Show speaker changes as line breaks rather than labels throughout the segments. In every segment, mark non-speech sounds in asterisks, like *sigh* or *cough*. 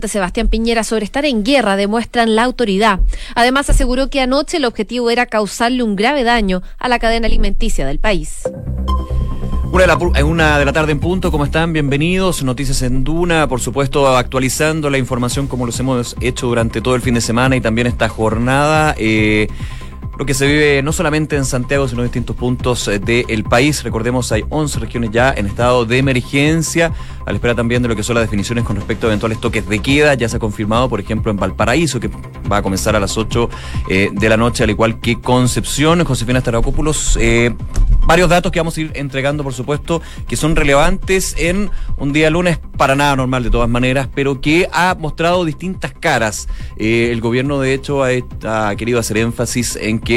Sebastián Piñera sobre estar en guerra demuestran la autoridad. Además, aseguró que anoche el objetivo era causarle un grave daño a la cadena alimenticia del país.
Una de, la, una de la tarde en punto, ¿cómo están? Bienvenidos. Noticias en Duna, por supuesto, actualizando la información como los hemos hecho durante todo el fin de semana y también esta jornada. Eh, lo que se vive no solamente en Santiago, sino en distintos puntos eh, del país. Recordemos, hay 11 regiones ya en estado de emergencia, a la espera también de lo que son las definiciones con respecto a eventuales toques de queda. Ya se ha confirmado, por ejemplo, en Valparaíso, que va a comenzar a las 8 eh, de la noche, al igual que Concepción. Josefina Staracópulos, eh, varios datos que vamos a ir entregando, por supuesto, que son relevantes en un día lunes para nada normal de todas maneras, pero que ha mostrado distintas caras. Eh, el gobierno, de hecho, ha, querido hacer énfasis en que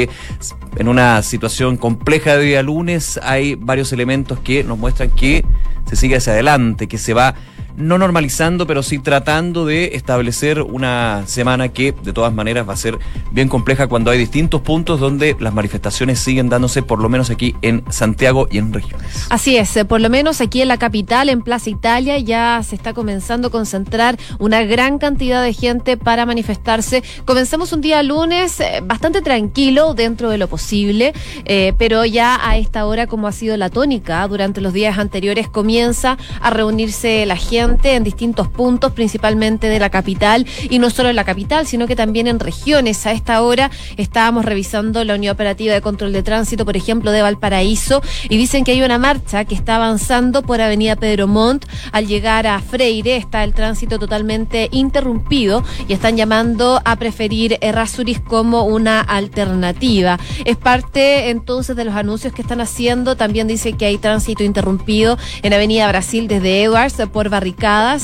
en una situación compleja de día lunes hay varios elementos que nos muestran que se sigue hacia adelante, que se va no normalizando, pero sí tratando de establecer una semana que de todas maneras va a ser bien compleja cuando hay distintos puntos donde las manifestaciones siguen dándose, por lo menos aquí en Santiago y en regiones.
Así es, eh, por lo menos aquí en la capital, en Plaza Italia, ya se está comenzando a concentrar una gran cantidad de gente para manifestarse. Comenzamos un día lunes eh, bastante tranquilo dentro de lo posible, eh, pero ya a esta hora, como ha sido la tónica durante los días anteriores, comienza a reunirse la gente en distintos puntos, principalmente de la capital, y no solo en la capital, sino que también en regiones. A esta hora estábamos revisando la Unión Operativa de Control de Tránsito, por ejemplo, de Valparaíso, y dicen que hay una marcha que está avanzando por Avenida Pedro Montt. Al llegar a Freire está el tránsito totalmente interrumpido y están llamando a preferir Errázuriz como una alternativa. Es parte entonces de los anuncios que están haciendo. También dice que hay tránsito interrumpido en Avenida Brasil desde Edwards por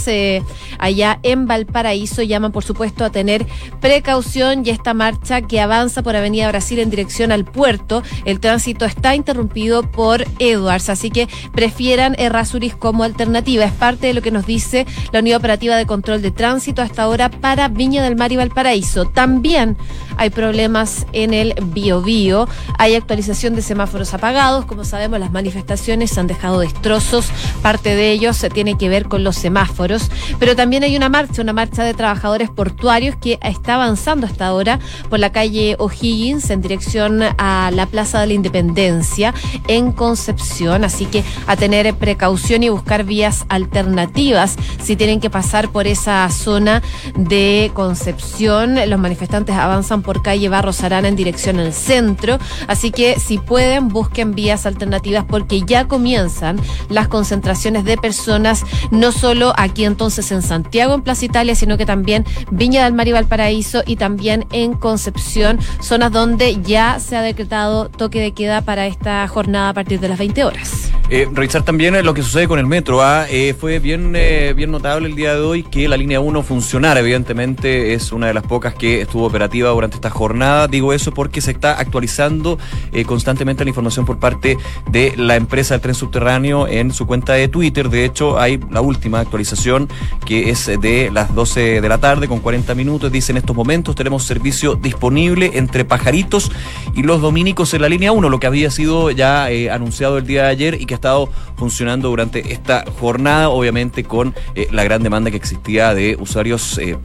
Eh, allá en Valparaíso. Llaman, por supuesto, a tener precaución y esta marcha que avanza por Avenida Brasil en dirección al puerto. El tránsito está interrumpido por Edwards, así que prefieran Errázuriz como alternativa. Es parte de lo que nos dice la Unidad Operativa de Control de Tránsito hasta ahora para Viña del Mar y Valparaíso. También hay problemas en el Biobío. Hay actualización de semáforos apagados. Como sabemos, las manifestaciones han dejado destrozos. Parte de ellos tiene que ver con los semáforos, pero también hay una marcha, una marcha de trabajadores portuarios que está avanzando hasta ahora por la calle O'Higgins en dirección a la Plaza de la Independencia en Concepción, así que a tener precaución y buscar vías alternativas si tienen que pasar por esa zona de Concepción. Los manifestantes avanzan por calle Barros Arana en dirección al centro, así que si pueden busquen vías alternativas porque ya comienzan las concentraciones de personas no solo aquí entonces en Santiago, en Plaza Italia, sino que también Viña del Mar y Valparaíso y también en Concepción, zonas donde ya se ha decretado toque de queda para esta jornada a partir de las 20 horas.
Eh, revisar también lo que sucede con el metro. ¿ah? Eh, fue bien, eh, bien notable el día de hoy que la línea 1 funcionara. Evidentemente es una de las pocas que estuvo operativa durante esta jornada. Digo eso porque se está actualizando eh, constantemente la información por parte de la empresa del tren subterráneo en su cuenta de Twitter. De hecho, hay la última actualización que es de las 12 de la tarde con 40 minutos. Dice en estos momentos tenemos servicio disponible entre Pajaritos y los Dominicos en la línea 1, lo que había sido ya anunciado el día de ayer y que estado funcionando durante esta jornada, obviamente con eh, la gran demanda que existía de usuarios. Eh,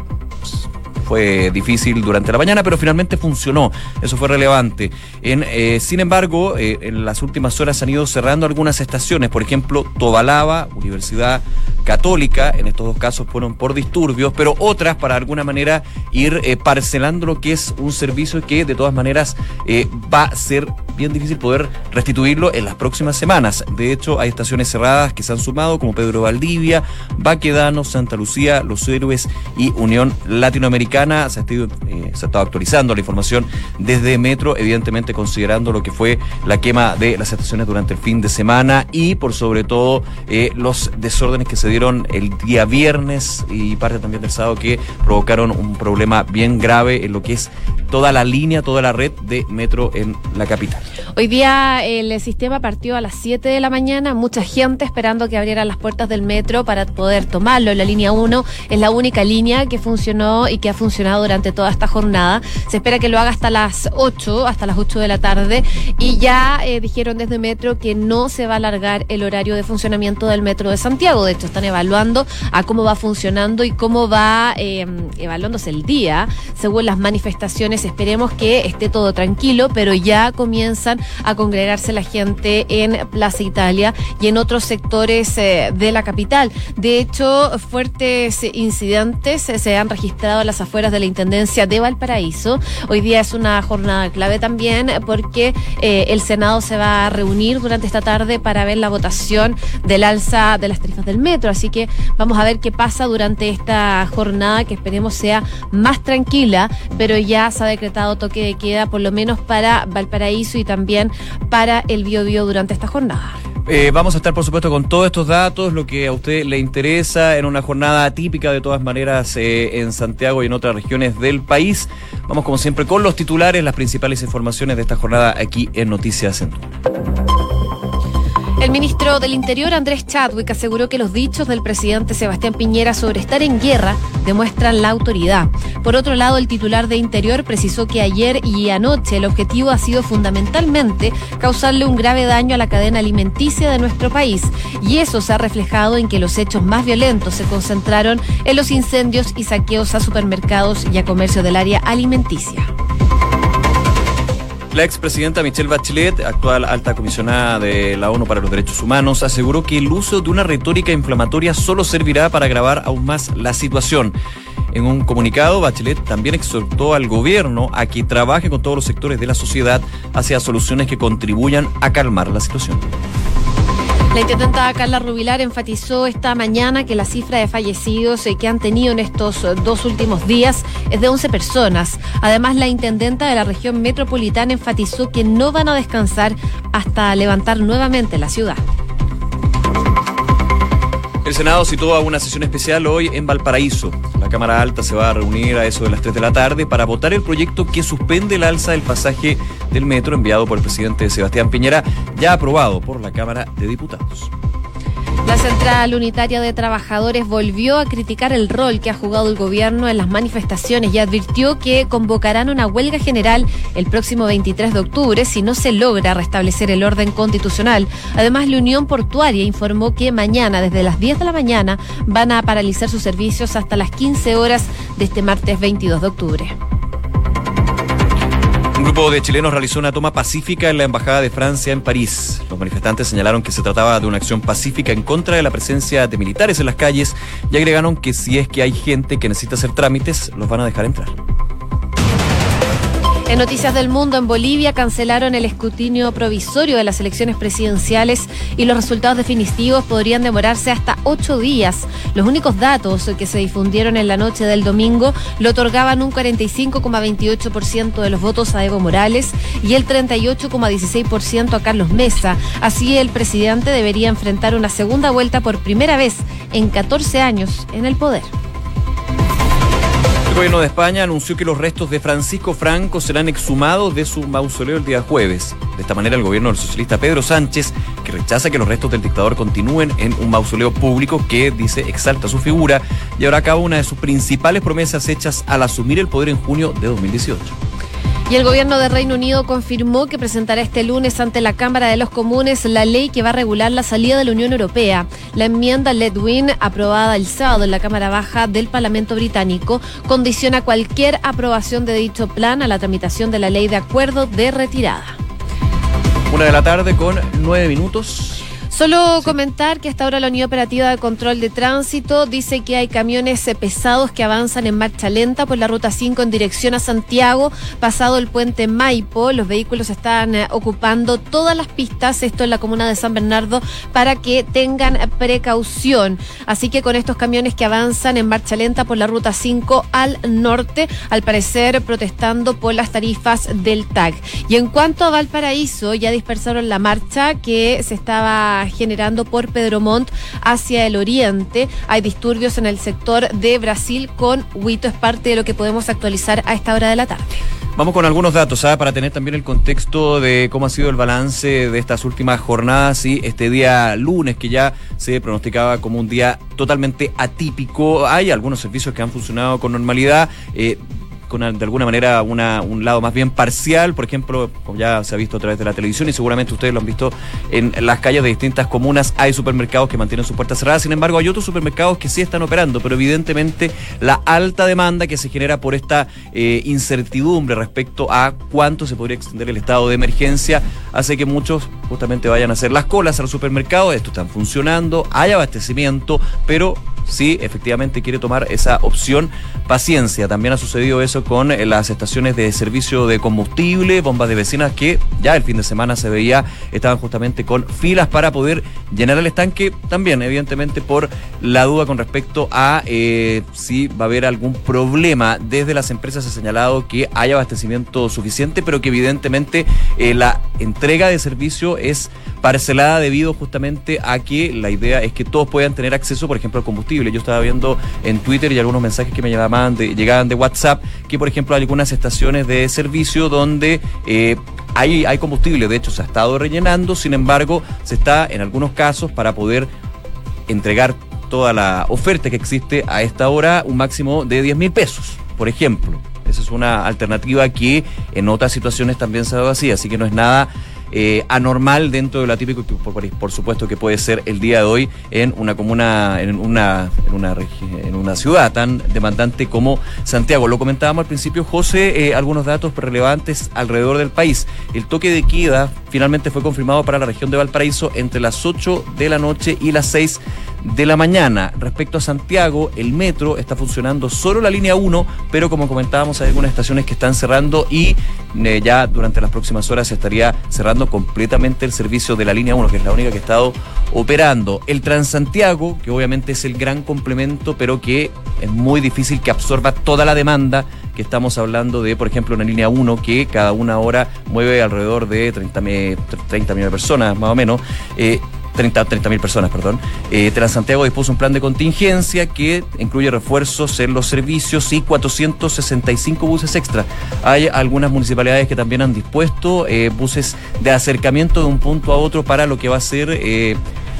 fue difícil durante la mañana, pero finalmente funcionó. Eso fue relevante. Eh, sin embargo, en las últimas horas han ido cerrando algunas estaciones. Por ejemplo, Tobalaba, Universidad Católica, en estos dos casos fueron por disturbios, pero otras para alguna manera ir parcelando lo que es un servicio que de todas maneras va a ser bien difícil poder restituirlo en las próximas semanas. De hecho, hay estaciones cerradas que se han sumado, como Pedro Valdivia, Baquedano, Santa Lucía, Los Héroes y Unión Latinoamericana. Se ha, estado, eh, se estado actualizando la información desde Metro, evidentemente considerando lo que fue la quema de las estaciones durante el fin de semana y por sobre todo eh, los desórdenes que se dieron el día viernes y parte también del sábado que provocaron un problema bien grave en lo que es toda la línea, toda la red de metro en la capital.
Hoy día el sistema partió a las 7 de la mañana, mucha gente esperando que abrieran las puertas del metro para poder tomarlo. La línea 1 es la única línea que funcionó y que ha funcionado durante toda esta jornada. Se espera que lo haga hasta las 8, hasta las 8 de la tarde. Y ya eh, dijeron desde Metro que no se va a alargar el horario de funcionamiento del Metro de Santiago. De hecho, están evaluando a cómo va funcionando y cómo va em, evaluándose el día según las manifestaciones. Esperemos que esté todo tranquilo, pero ya comienzan a congregarse la gente en Plaza Italia y en otros sectores eh, de la capital. De hecho, fuertes incidentes se han registrado a las afueras de la Intendencia de Valparaíso. Hoy día es una jornada clave también porque eh, el Senado se va a reunir durante esta tarde para ver la votación del alza de las tarifas del metro. Así que vamos a ver qué pasa durante esta jornada que esperemos sea más tranquila, pero ya se ha decretado toque de queda por lo menos para Valparaíso y también para el Biobío durante esta jornada.
Eh, vamos a estar, por supuesto, con todos estos datos, lo que a usted le interesa en una jornada típica, de todas maneras, eh, en Santiago y en otras regiones del país. Vamos, como siempre, con los titulares, las principales informaciones de esta jornada aquí en Noticias en
el ministro del Interior, Andrés Chadwick, aseguró que los dichos del presidente Sebastián Piñera sobre estar en guerra demuestran la autoridad. Por otro lado, el titular de Interior precisó que ayer y anoche el objetivo ha sido fundamentalmente causarle un grave daño a la cadena alimenticia de nuestro país. Y eso se ha reflejado en que los hechos más violentos se concentraron en los incendios y saqueos a supermercados y a comercio del área alimenticia.
La expresidenta Michelle Bachelet, actual alta comisionada de la ONU para los Derechos Humanos, aseguró que el uso de una retórica inflamatoria solo servirá para agravar aún más la situación. En un comunicado, Bachelet también exhortó al gobierno a que trabaje con todos los sectores de la sociedad hacia soluciones que contribuyan a calmar la situación.
La intendenta Carla Rubilar enfatizó esta mañana que la cifra de fallecidos eh, que han tenido en estos eh, dos últimos días es de 11 personas. Además, la intendenta de la región metropolitana enfatizó que no van a descansar hasta levantar nuevamente la ciudad.
El Senado citó una sesión especial hoy en Valparaíso. La Cámara Alta se va a reunir a eso de las 3 de la tarde para votar el proyecto que suspende el alza del pasaje del metro enviado por el presidente Sebastián Piñera, ya aprobado por la Cámara de Diputados.
La Central Unitaria de Trabajadores volvió a criticar el rol que ha jugado el gobierno en las manifestaciones y advirtió que convocarán una huelga general el próximo 23 de octubre si no se logra restablecer el orden constitucional. Además, la Unión Portuaria informó que mañana, desde las 10 de la mañana, van a paralizar sus servicios hasta las 15 horas de este martes 22 de octubre.
Grupo de chilenos realizó una toma pacífica en la Embajada de Francia en París. Los manifestantes señalaron que se trataba de una acción pacífica en contra de la presencia de militares en las calles y agregaron que si es que hay gente que necesita hacer trámites, los van a dejar entrar.
En Noticias del Mundo, en Bolivia cancelaron el escrutinio provisorio de las elecciones presidenciales y los resultados definitivos podrían demorarse hasta ocho días. Los únicos datos que se difundieron en la noche del domingo lo otorgaban un 45,28% de los votos a Evo Morales y el 38,16% a Carlos Mesa. Así, el presidente debería enfrentar una segunda vuelta por primera vez en 14 años en el poder.
El gobierno de España anunció que los restos de Francisco Franco serán exhumados de su mausoleo el día jueves. De esta manera, el gobierno del socialista Pedro Sánchez, que rechaza que los restos del dictador continúen en un mausoleo público que, dice, exalta su figura, llevará a cabo una de sus principales promesas hechas al asumir el poder en junio de 2018.
Y el gobierno de Reino Unido confirmó que presentará este lunes ante la Cámara de los Comunes la ley que va a regular la salida de la Unión Europea. La enmienda Ledwin, aprobada el sábado en la Cámara Baja del Parlamento Británico, condiciona cualquier aprobación de dicho plan a la tramitación de la ley de acuerdo de retirada.
Una de la tarde con nueve minutos.
Solo comentar que hasta ahora la Unidad Operativa de Control de Tránsito dice que hay camiones eh, pesados que avanzan en marcha lenta por la Ruta 5 en dirección a Santiago, pasado el puente Maipo. Los vehículos están eh, ocupando todas las pistas, esto en la comuna de San Bernardo, para que tengan precaución. Así que con estos camiones que avanzan en marcha lenta por la Ruta 5 al norte, al parecer protestando por las tarifas del TAG. Y en cuanto a Valparaíso, ya dispersaron la marcha que se estaba generando por Pedro Montt hacia el oriente. Hay disturbios en el sector de Brasil con Huito. Es parte de lo que podemos actualizar a esta hora de la tarde.
Vamos con algunos datos ¿sabes? para tener también el contexto de cómo ha sido el balance de estas últimas jornadas y este día lunes que ya se pronosticaba como un día totalmente atípico. Hay algunos servicios que han funcionado con normalidad. Eh, con de alguna manera una, un lado más bien parcial, por ejemplo, como ya se ha visto a través de la televisión y seguramente ustedes lo han visto en las calles de distintas comunas, hay supermercados que mantienen sus puertas cerradas, sin embargo hay otros supermercados que sí están operando, pero evidentemente la alta demanda que se genera por esta eh, incertidumbre respecto a cuánto se podría extender el estado de emergencia hace que muchos justamente vayan a hacer las colas al supermercado, esto está funcionando, hay abastecimiento, pero si efectivamente quiere tomar esa opción, paciencia. También ha sucedido eso con eh, las estaciones de servicio de combustible, bombas de vecinas que ya el fin de semana se veía, estaban justamente con filas para poder llenar el estanque. También, evidentemente, por la duda con respecto a eh, si va a haber algún problema. Desde las empresas se ha señalado que hay abastecimiento suficiente, pero que evidentemente eh, la entrega de servicio es parcelada debido justamente a que la idea es que todos puedan tener acceso, por ejemplo, al combustible. Yo estaba viendo en Twitter y algunos mensajes que me llamaban de, llegaban de WhatsApp que, por ejemplo, hay algunas estaciones de servicio donde eh, hay, hay combustible, de hecho se ha estado rellenando, sin embargo, se está en algunos casos para poder entregar toda la oferta que existe a esta hora un máximo de 10 mil pesos, por ejemplo. Esa es una alternativa que en otras situaciones también se ha dado así, así que no es nada eh, anormal dentro de lo atípico que por, supuesto que puede ser el día de hoy en una comuna, en una, en una, en una ciudad tan demandante como Santiago. Lo comentábamos al principio, José, eh, algunos datos relevantes alrededor del país. El toque de queda finalmente fue confirmado para la región de Valparaíso entre las 8 de la noche y las 6 de la mañana. Respecto a Santiago, el metro está funcionando solo la línea 1, pero como comentábamos, hay algunas estaciones que están cerrando y eh, ya durante las próximas horas se estaría cerrando completamente el servicio de la línea 1, que es la única que ha estado operando. El Transantiago, que obviamente es el gran complemento, pero que es muy difícil que absorba toda la demanda que estamos hablando de, por ejemplo, una línea 1 que cada una hora mueve alrededor de 30, 30 millones de personas, más o menos. Eh, 30 mil personas, perdón. Eh, Transantiago dispuso un plan de contingencia que incluye refuerzos en los servicios y 465 buses extra. Hay algunas municipalidades que también han dispuesto eh, buses de acercamiento de un punto a otro para lo que va a ser... Eh,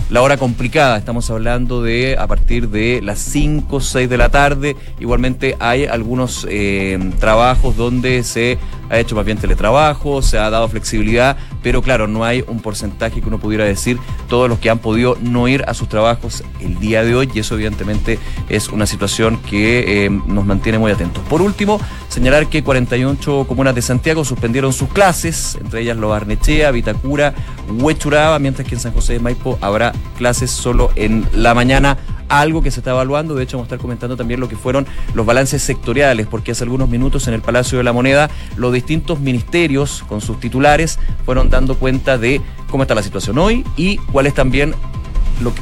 la hora complicada, estamos hablando de a partir de las 5, 6 de la tarde. Igualmente hay algunos eh, trabajos donde se ha hecho más bien teletrabajo, se ha dado flexibilidad, pero claro, no hay un porcentaje que uno pudiera decir todos los que han podido no ir a sus trabajos el día de hoy y eso evidentemente es una situación que eh, nos mantiene muy atentos. Por último, señalar que 48 comunas de Santiago suspendieron sus clases, entre ellas Lo Arnechea, Vitacura, Huechuraba, mientras que en San José de Maipo habrá clases solo en la mañana algo que se está evaluando. De hecho, vamos a estar comentando también lo que fueron los balances sectoriales, porque hace algunos minutos en el Palacio de la Moneda los distintos ministerios con sus titulares fueron dando cuenta de cómo está la situación hoy y cuál es también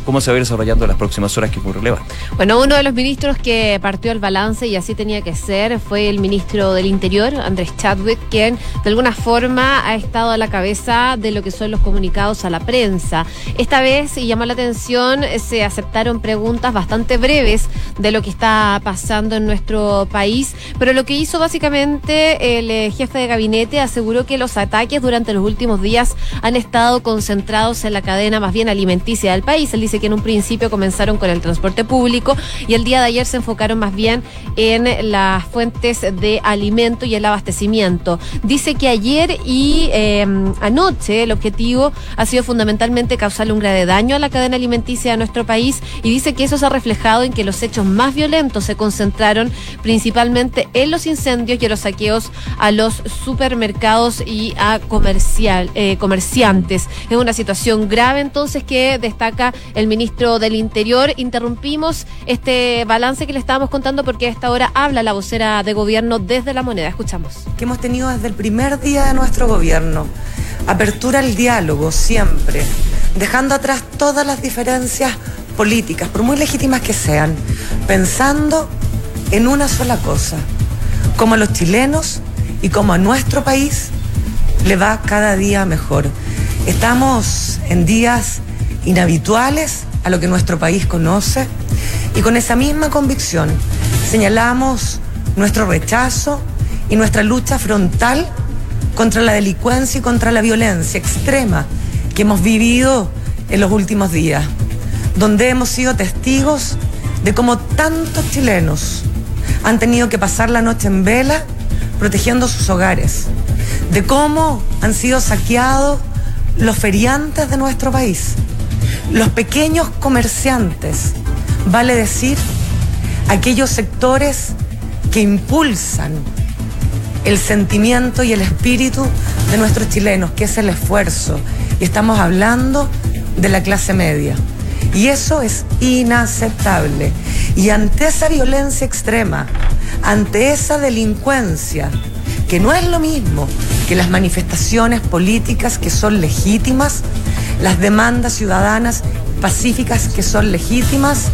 cómo se va a ir desarrollando en las próximas horas, que es muy relevante.
Bueno, uno de los ministros que partió al balance, y así tenía que ser, fue el ministro del Interior, Andrés Chadwick, quien de alguna forma ha estado a la cabeza de lo que son los comunicados a la prensa. Esta vez, y llamó la atención, se aceptaron preguntas bastante breves de lo que está pasando en nuestro país, pero lo que hizo básicamente el eh, jefe de gabinete aseguró que los ataques durante los últimos días han estado concentrados en la cadena más bien alimenticia del país él dice que en un principio comenzaron con el transporte público y el día de ayer se enfocaron más bien en las fuentes de alimento y el abastecimiento. Dice que ayer y em, anoche el objetivo ha sido fundamentalmente causarle un grave daño a la cadena alimenticia de nuestro país y dice que eso se ha reflejado en que los hechos más violentos se concentraron principalmente en los incendios y en los saqueos a los supermercados y a comercial, eh, comerciantes. Es una situación grave entonces que destaca el ministro del Interior. Interrumpimos este balance que le estábamos contando porque a esta hora habla la vocera de gobierno desde la moneda. Escuchamos.
Que hemos tenido desde el primer día de nuestro gobierno. Apertura al diálogo siempre, dejando atrás todas las diferencias políticas, por muy legítimas que sean, pensando en una sola cosa, como a los chilenos y como a nuestro país le va cada día mejor. Estamos en días inhabituales a lo que nuestro país conoce. Y con esa misma convicción señalamos nuestro rechazo y nuestra lucha frontal contra la delincuencia y contra la violencia extrema que hemos vivido en los últimos días, donde hemos sido testigos de cómo tantos chilenos han tenido que pasar la noche en vela protegiendo sus hogares, de cómo han sido saqueados los feriantes de nuestro país, los pequeños comerciantes, vale decir, aquellos sectores que impulsan el sentimiento y el espíritu de nuestros chilenos, que es el esfuerzo. Y estamos hablando de la clase media. Y eso es inaceptable. Y ante esa violencia extrema, ante esa delincuencia, que no es lo mismo que las manifestaciones políticas que son legítimas, las demandas ciudadanas pacíficas que son legítimas,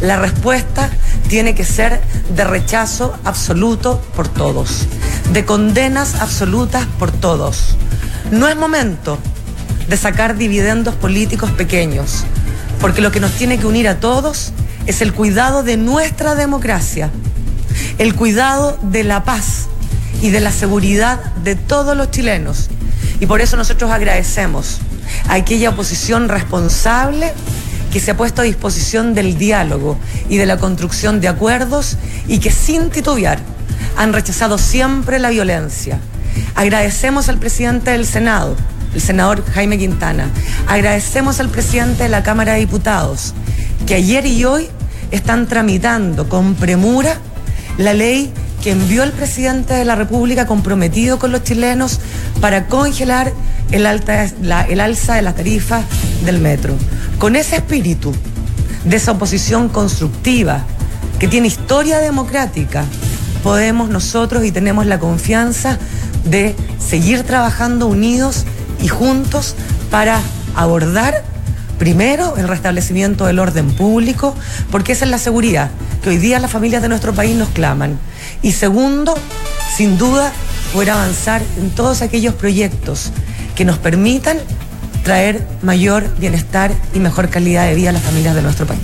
la respuesta tiene que ser de rechazo absoluto por todos, de condenas absolutas por todos. No es momento de sacar dividendos políticos pequeños, porque lo que nos tiene que unir a todos es el cuidado de nuestra democracia, el cuidado de la paz y de la seguridad de todos los chilenos. Y por eso nosotros agradecemos aquella oposición responsable que se ha puesto a disposición del diálogo y de la construcción de acuerdos y que sin titubear han rechazado siempre la violencia. Agradecemos al presidente del Senado, el senador Jaime Quintana. Agradecemos al presidente de la Cámara de Diputados, que ayer y hoy están tramitando con premura la ley que envió el presidente de la República comprometido con los chilenos para congelar el, el alza de las tarifas del metro. Con ese espíritu de esa oposición constructiva que tiene historia democrática, podemos nosotros y tenemos la confianza de seguir trabajando unidos y juntos para abordar primero el restablecimiento del orden público, porque esa es la seguridad que hoy día las familias de nuestro país nos claman. Y segundo, sin duda, poder avanzar en todos aquellos proyectos que nos permitan traer mayor bienestar y mejor calidad de vida a las familias de nuestro país.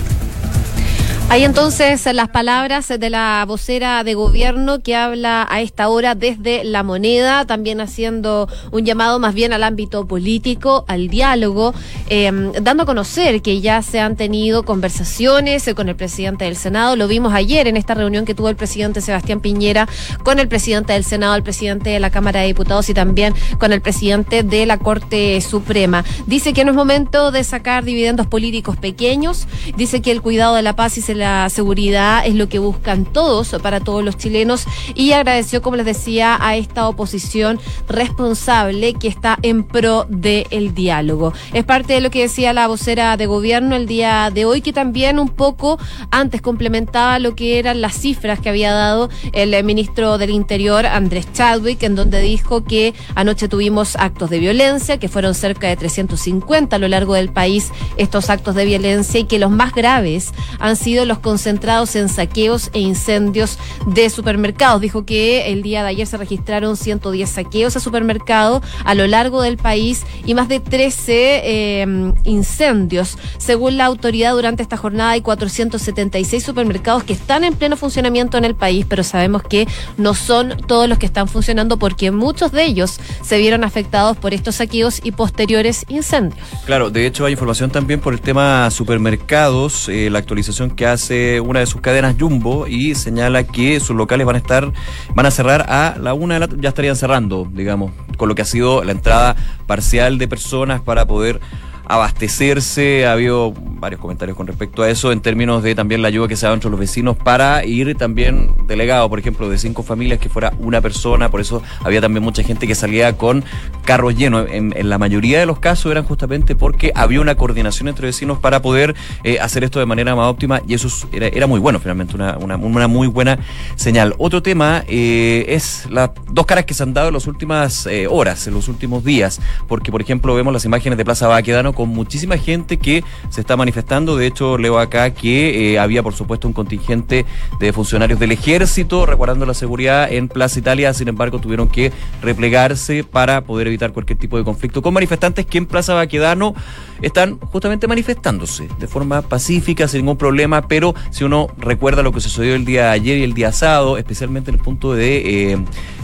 Hay entonces las palabras de la vocera de gobierno que habla a esta hora desde la moneda, también haciendo un llamado más bien al ámbito político, al diálogo, em, dando a conocer que ya se han tenido conversaciones con el presidente del Senado. Lo vimos ayer en esta reunión que tuvo el presidente Sebastián Piñera con el presidente del Senado, el presidente de la Cámara de Diputados y también con el presidente de la Corte Suprema. Dice que no es momento de sacar dividendos políticos pequeños, dice que el cuidado de la paz y se la seguridad es lo que buscan todos para todos los chilenos y agradeció, como les decía, a esta oposición responsable que está en pro del diálogo. Es parte de lo que decía la vocera de gobierno el día de hoy, que también un poco antes complementaba lo que eran las cifras que había dado el ministro del Interior, Andrés Chadwick, en donde dijo que anoche tuvimos actos de violencia, que fueron cerca de 350 a lo largo del país estos actos de violencia y que los más graves han sido los concentrados en saqueos e incendios de supermercados. Dijo que el día de ayer se registraron 110 saqueos a supermercados a lo largo del país y más de 13 eh, incendios. Según la autoridad, durante esta jornada hay 476 supermercados que están en pleno funcionamiento en el país, pero sabemos que no son todos los que están funcionando porque muchos de ellos se vieron afectados por estos saqueos y posteriores incendios.
Claro, de hecho hay información también por el tema supermercados, eh, la actualización que hace una de sus cadenas Jumbo y señala que sus locales van a estar, van a cerrar a la una de la ya estarían cerrando, digamos, con lo que ha sido la entrada parcial de personas para poder abastecerse. Ha habido varios comentarios con respecto a eso en términos de también la ayuda que se da entre los vecinos para ir también delegado, por ejemplo, de cinco familias que fuera una persona. Por eso había también mucha gente que salía con carros llenos. En, la mayoría de los casos eran justamente porque había una coordinación entre vecinos para poder eh, hacer esto de manera más óptima y eso era, era muy bueno finalmente, una, una, una, muy buena señal. Otro tema eh, es las dos caras que se han dado en las últimas eh, horas, en los últimos días, porque por ejemplo vemos las imágenes de Plaza Baquedano con muchísima gente que se está manifestando. De hecho, leo acá que eh, había, por supuesto, un contingente de funcionarios del ejército resguardando la seguridad en Plaza Italia. Sin embargo, tuvieron que replegarse para poder evitar cualquier tipo de conflicto con manifestantes que en Plaza Baquedano están justamente manifestándose de forma pacífica, sin ningún problema, pero si uno recuerda lo que sucedió el día de ayer y el día sábado, especialmente en el punto de eh,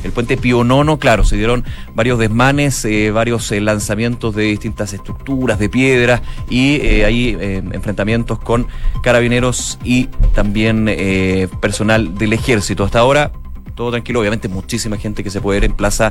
el puente Pío Nono, claro, se dieron varios desmanes, eh, varios eh, lanzamientos de distintas estructuras, de piedras y hay enfrentamientos con carabineros y también personal del ejército. Hasta ahora todo tranquilo. Obviamente, muchísima gente que se puede ver en Plaza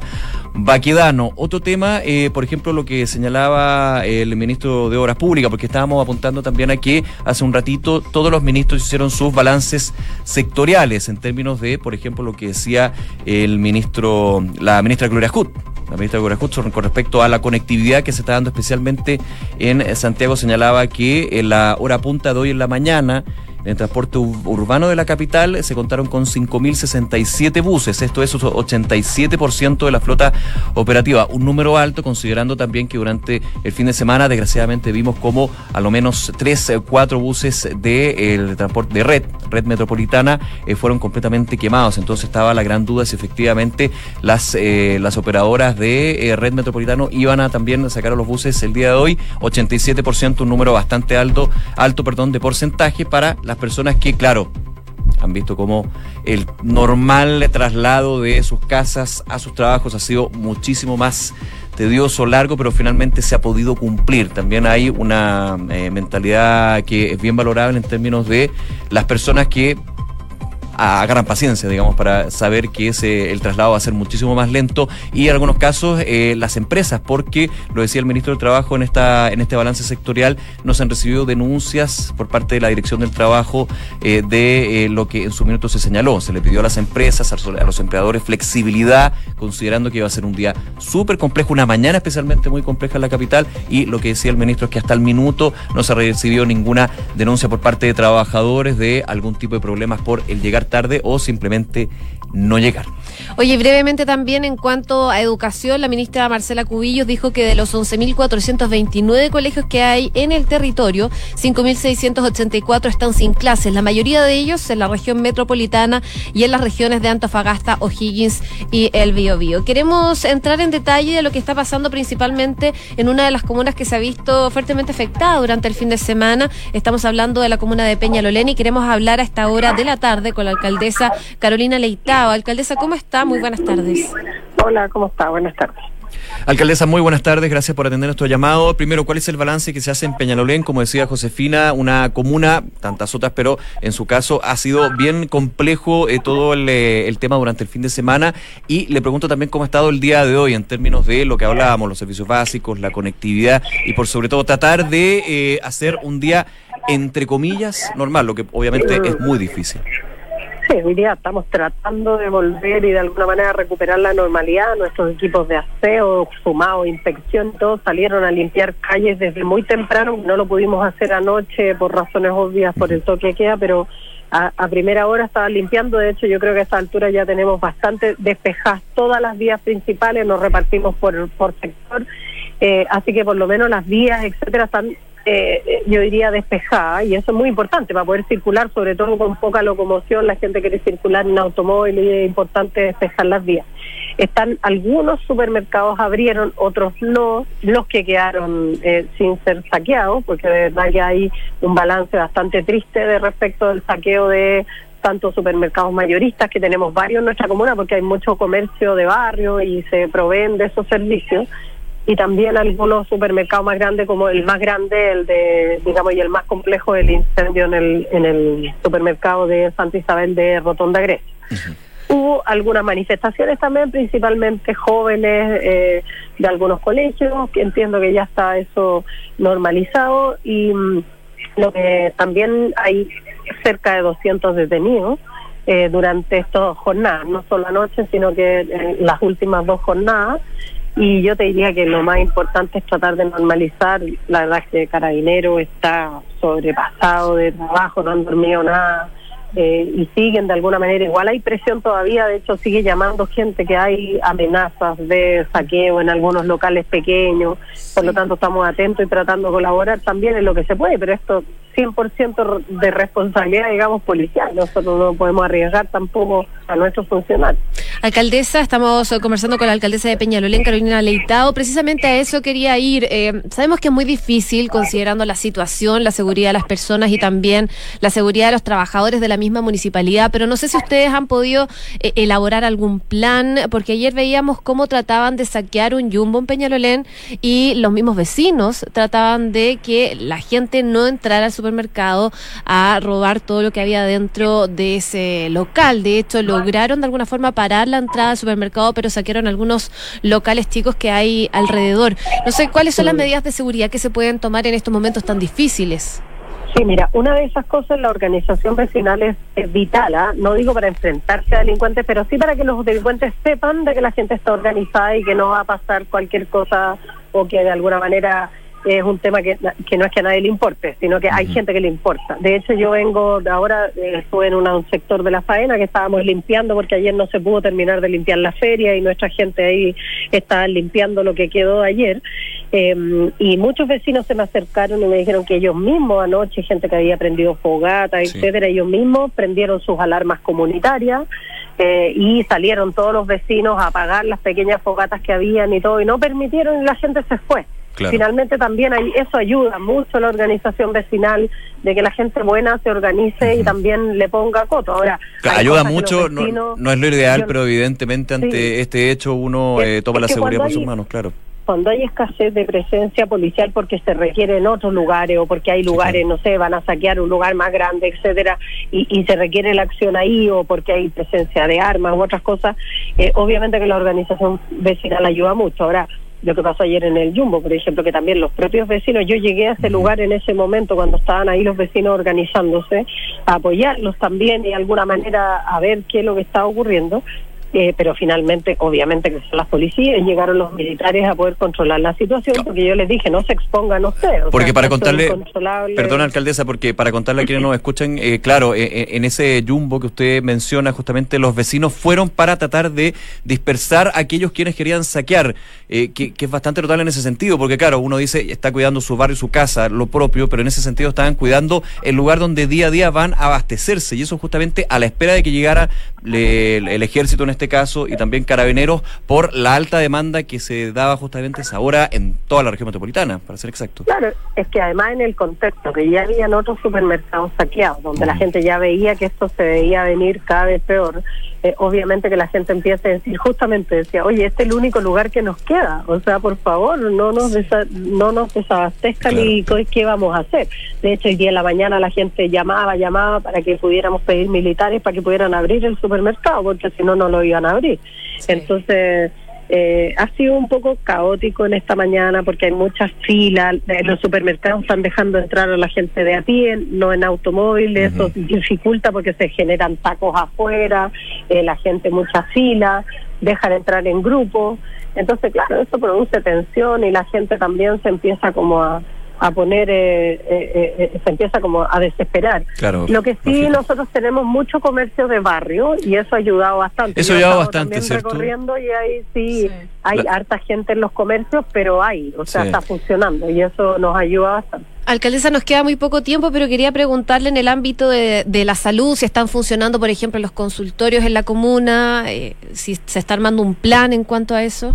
Baquedano. Otro tema, eh, por ejemplo, lo que señalaba el ministro de Obras Públicas, porque estábamos apuntando también a que hace un ratito todos los ministros hicieron sus balances sectoriales en términos de, por ejemplo, lo que decía el ministro, la ministra Gloria Hood la ministra Gloria Hudson, con respecto a la conectividad que se está dando especialmente en Santiago, señalaba que en la hora punta de hoy en la mañana en el transporte urbano de la capital se contaron con 5.067 buses, esto es 87% de la flota operativa, un número alto considerando también que durante el fin de semana desgraciadamente vimos como a lo menos 3, 4 buses de, transporte de red, red metropolitana, eh, fueron completamente quemados, entonces estaba la gran duda si efectivamente las, eh, las operadoras de eh, red metropolitano iban a también sacar a los buses el día de hoy, 87%, un número bastante alto, alto perdón, de porcentaje para las personas que, claro, han visto cómo el normal traslado de sus casas a sus trabajos ha sido muchísimo más tedioso, largo, pero finalmente se ha podido cumplir. También hay una eh, mentalidad que es bien valorable en términos de las personas que agarran paciencia, digamos, para saber que ese, el traslado va a ser muchísimo más lento y en algunos casos eh, las empresas, porque lo decía el ministro del Trabajo en esta en este balance sectorial, nos han recibido denuncias por parte de la Dirección del Trabajo eh, de eh, lo que en su minuto se señaló. Se le pidió a las empresas, a los empleadores flexibilidad, considerando que iba a ser un día súper complejo, una mañana especialmente muy compleja en la capital y lo que decía el ministro es que hasta el minuto no se ha recibido ninguna denuncia por parte de trabajadores de algún tipo de problemas por el llegar tarde o simplemente no llegar.
Oye, brevemente también en cuanto a educación, la ministra Marcela Cubillos dijo que de los 11.429 colegios que hay en el territorio, 5.684 están sin clases, la mayoría de ellos en la región metropolitana y en las regiones de Antofagasta, O'Higgins y El Biobío. Queremos entrar en detalle de lo que está pasando principalmente en una de las comunas que se ha visto fuertemente afectada durante el fin de semana. Estamos hablando de la comuna de Peñalolén y queremos hablar a esta hora de la tarde con la alcaldesa Carolina Leitao. Alcaldesa, ¿cómo está? Muy buenas tardes.
Hola, ¿cómo está? Buenas tardes.
Alcaldesa, muy buenas tardes, gracias por atender nuestro llamado. Primero, ¿cuál es el balance que se hace en Peñalolén? Como decía Josefina, una comuna, tantas otras, pero en su caso ha sido bien complejo eh, todo eh, el, tema durante el fin de semana. Y le pregunto también cómo ha estado el día de hoy en términos de lo que hablábamos, los servicios básicos, la conectividad y por sobre todo tratar de eh, hacer un día, entre comillas, normal, lo que obviamente es muy difícil.
Sí, hoy día estamos tratando de volver y de alguna manera recuperar la normalidad. Nuestros equipos de aseo, fumado, inspección, todos salieron a limpiar calles desde muy temprano. No lo pudimos hacer anoche por razones obvias por el toque que queda, pero a, primera hora estaban limpiando. De hecho, yo creo que a esta altura ya tenemos bastante despejadas todas las vías principales, nos repartimos por, por sector. Eh, así que por lo menos las vías, etcétera, están eh, yo diría despejada, y eso es muy importante para poder circular, sobre todo con poca locomoción, la gente quiere circular en automóvil y es importante despejar las vías. Están algunos supermercados abrieron, otros no, los que quedaron eh, sin ser saqueados, porque de verdad que hay un balance bastante triste de respecto del saqueo de tantos supermercados mayoristas, que tenemos varios en nuestra comuna, porque hay mucho comercio de barrio y se proveen de esos servicios y también algunos supermercados más grandes como el más grande, el de, digamos, y el más complejo, el incendio en el, en el supermercado de Santa Isabel de Rotonda Grecia. Hubo algunas manifestaciones también, principalmente jóvenes eh, de algunos colegios, que entiendo que ya está eso normalizado y mm, lo que también hay cerca de 200 detenidos eh, durante estas jornadas, no solo anoche, sino que en las últimas dos jornadas. Y yo te diría que lo más importante es tratar de normalizar. La verdad es que Carabinero está sobrepasado de trabajo, no han dormido nada. Eh, y siguen de alguna manera. Igual hay presión todavía, de hecho sigue llamando gente que hay amenazas de saqueo en algunos locales pequeños, por lo tanto estamos atentos y tratando de colaborar también en lo que se puede, pero esto 100% de responsabilidad, digamos, policial. Nosotros no podemos arriesgar tampoco a nuestros funcionarios.
Alcaldesa, estamos conversando con la alcaldesa de Peñalolén, Carolina Leitado. Precisamente a eso quería ir. Eh, sabemos que es muy difícil considerando la situación, la seguridad de las personas y también la seguridad de los trabajadores de la misma municipalidad, pero no sé si ustedes han podido eh, elaborar algún plan, porque ayer veíamos cómo trataban de saquear un jumbo en Peñalolén y los mismos vecinos trataban de que la gente no entrara al supermercado a robar todo lo que había dentro de ese local. De hecho, lograron de alguna forma parar la entrada al supermercado, pero saquearon algunos locales chicos que hay alrededor. No sé cuáles son las medidas de seguridad que se pueden tomar en estos momentos tan difíciles.
Sí, mira, una de esas cosas la organización vecinal es, vital, ¿ah? no digo para enfrentarse a delincuentes, pero sí para que los delincuentes sepan de que la gente está organizada y que no va a pasar cualquier cosa o que de alguna manera es un tema que, que no es que a nadie le importe, sino que hay gente que le importa. De hecho, yo vengo ahora, eh, estuve en un sector de la faena que estábamos limpiando porque ayer no se pudo terminar de limpiar la feria y nuestra gente ahí está limpiando lo que quedó ayer. Em, y muchos vecinos se me acercaron y me dijeron que ellos mismos anoche, gente que había prendido fogata, etcétera, ellos mismos prendieron sus alarmas comunitarias. Eh, y salieron todos los vecinos a apagar las pequeñas fogatas que habían y todo, y no permitieron y la gente se fue. Finalmente también hay, eso ayuda mucho a la organización vecinal de que la gente buena se organice y también le ponga coto. Ahora
ayuda mucho, no, es lo ideal, pero evidentemente ante este hecho uno eh, toma la seguridad por sus manos, claro.
cuando hay escasez de presencia policial porque se requiere en otros lugares o porque hay lugares, no sé, van a saquear un lugar más grande, etcétera, y, y, se requiere la acción ahí o porque hay presencia de armas u otras cosas, eh, obviamente que la organización vecinal ayuda mucho. Ahora, lo que pasó ayer en el Jumbo, por ejemplo, que también los propios vecinos, yo llegué a ese lugar en ese momento cuando estaban ahí los vecinos organizándose, a apoyarlos también y de alguna manera a ver qué es lo que estaba ocurriendo, eh, pero finalmente, obviamente que son las policías, llegaron los militares a poder controlar la situación, porque yo les dije, no se expongan ustedes.
Porque para contarle, perdón alcaldesa, porque para contarle a quienes nos escuchan, eh, claro, eh, en ese jumbo que usted menciona, justamente los vecinos fueron para tratar de dispersar a aquellos quienes querían saquear, que, que, es bastante notable en ese sentido, porque claro, uno dice, está cuidando su barrio, su casa, lo propio, pero en ese sentido estaban cuidando el lugar donde día a día van a abastecerse, y eso justamente a la espera de que llegara el ejército en este caso y también carabineros por la alta demanda que se daba justamente esa hora en toda la región metropolitana, para ser exacto.
Claro, es que además en el contexto que ya habían otros supermercados saqueados, donde la gente ya veía que esto se veía venir cada vez peor, eh, obviamente que la gente empieza a decir, justamente decía, oye, este es el único lugar que nos queda, o sea, por favor, no nos no nos desabastezcan y qué vamos a hacer. De hecho, el día de la mañana la gente llamaba, llamaba para que pudiéramos pedir militares para que pudieran abrir el supermercado, porque si no, no lo iban a abrir. Entonces, eh, ha sido un poco caótico en esta mañana porque hay muchas filas, eh, los supermercados están dejando entrar a la gente de a pie, no en automóviles, eso dificulta porque se generan tacos afuera, eh, la gente mucha fila, dejan entrar en grupo, entonces claro, eso produce tensión y la gente también se empieza como a a poner, eh, eh, eh, se empieza como a desesperar. Lo que sí, nosotros tenemos mucho comercio de barrio y eso ha ayudado bastante.
Eso ha ayudado bastante, ¿cierto?
recorriendo y ahí sí, hay harta gente en los comercios, pero hay, o sea, está funcionando y eso nos ayuda bastante.
Alcaldesa, nos queda muy poco tiempo, pero quería preguntarle en el ámbito de, de la salud, si están funcionando, por ejemplo, los consultorios en la comuna, si se está armando un plan en cuanto a eso.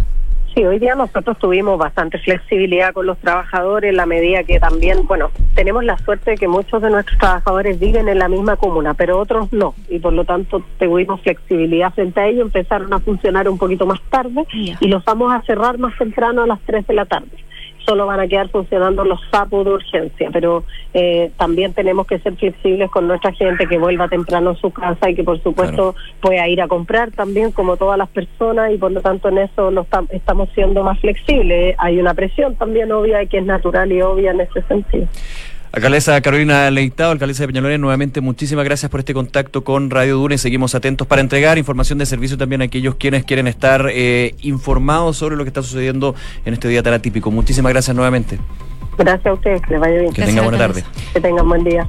Sí, hoy día nosotros tuvimos bastante flexibilidad con los trabajadores en la medida que también, bueno, tenemos la suerte de que muchos de nuestros trabajadores viven en la misma comuna, pero otros no, y por lo tanto tuvimos flexibilidad frente a ello, empezaron a funcionar un poquito más tarde y los vamos a cerrar más temprano a las 3 de la tarde solo van a quedar funcionando los sapos de urgencia, pero eh, también tenemos que ser flexibles con nuestra gente que vuelva temprano a su casa y que por supuesto pueda ir a comprar también como todas las personas y por lo tanto en eso lo estamos siendo más flexibles. Hay una presión también obvia que es natural y obvia en ese sentido.
Alcaldesa Carolina Leitado, alcaldesa de Peñalolén, nuevamente muchísimas gracias por este contacto con Radio Dune. Seguimos atentos para entregar información de servicio también a aquellos quienes quieren estar eh, informados sobre lo que está sucediendo en este día tan atípico. Muchísimas gracias nuevamente.
Gracias a ustedes, que les vaya bien.
Que tengan buena tarde.
Que tengan buen día.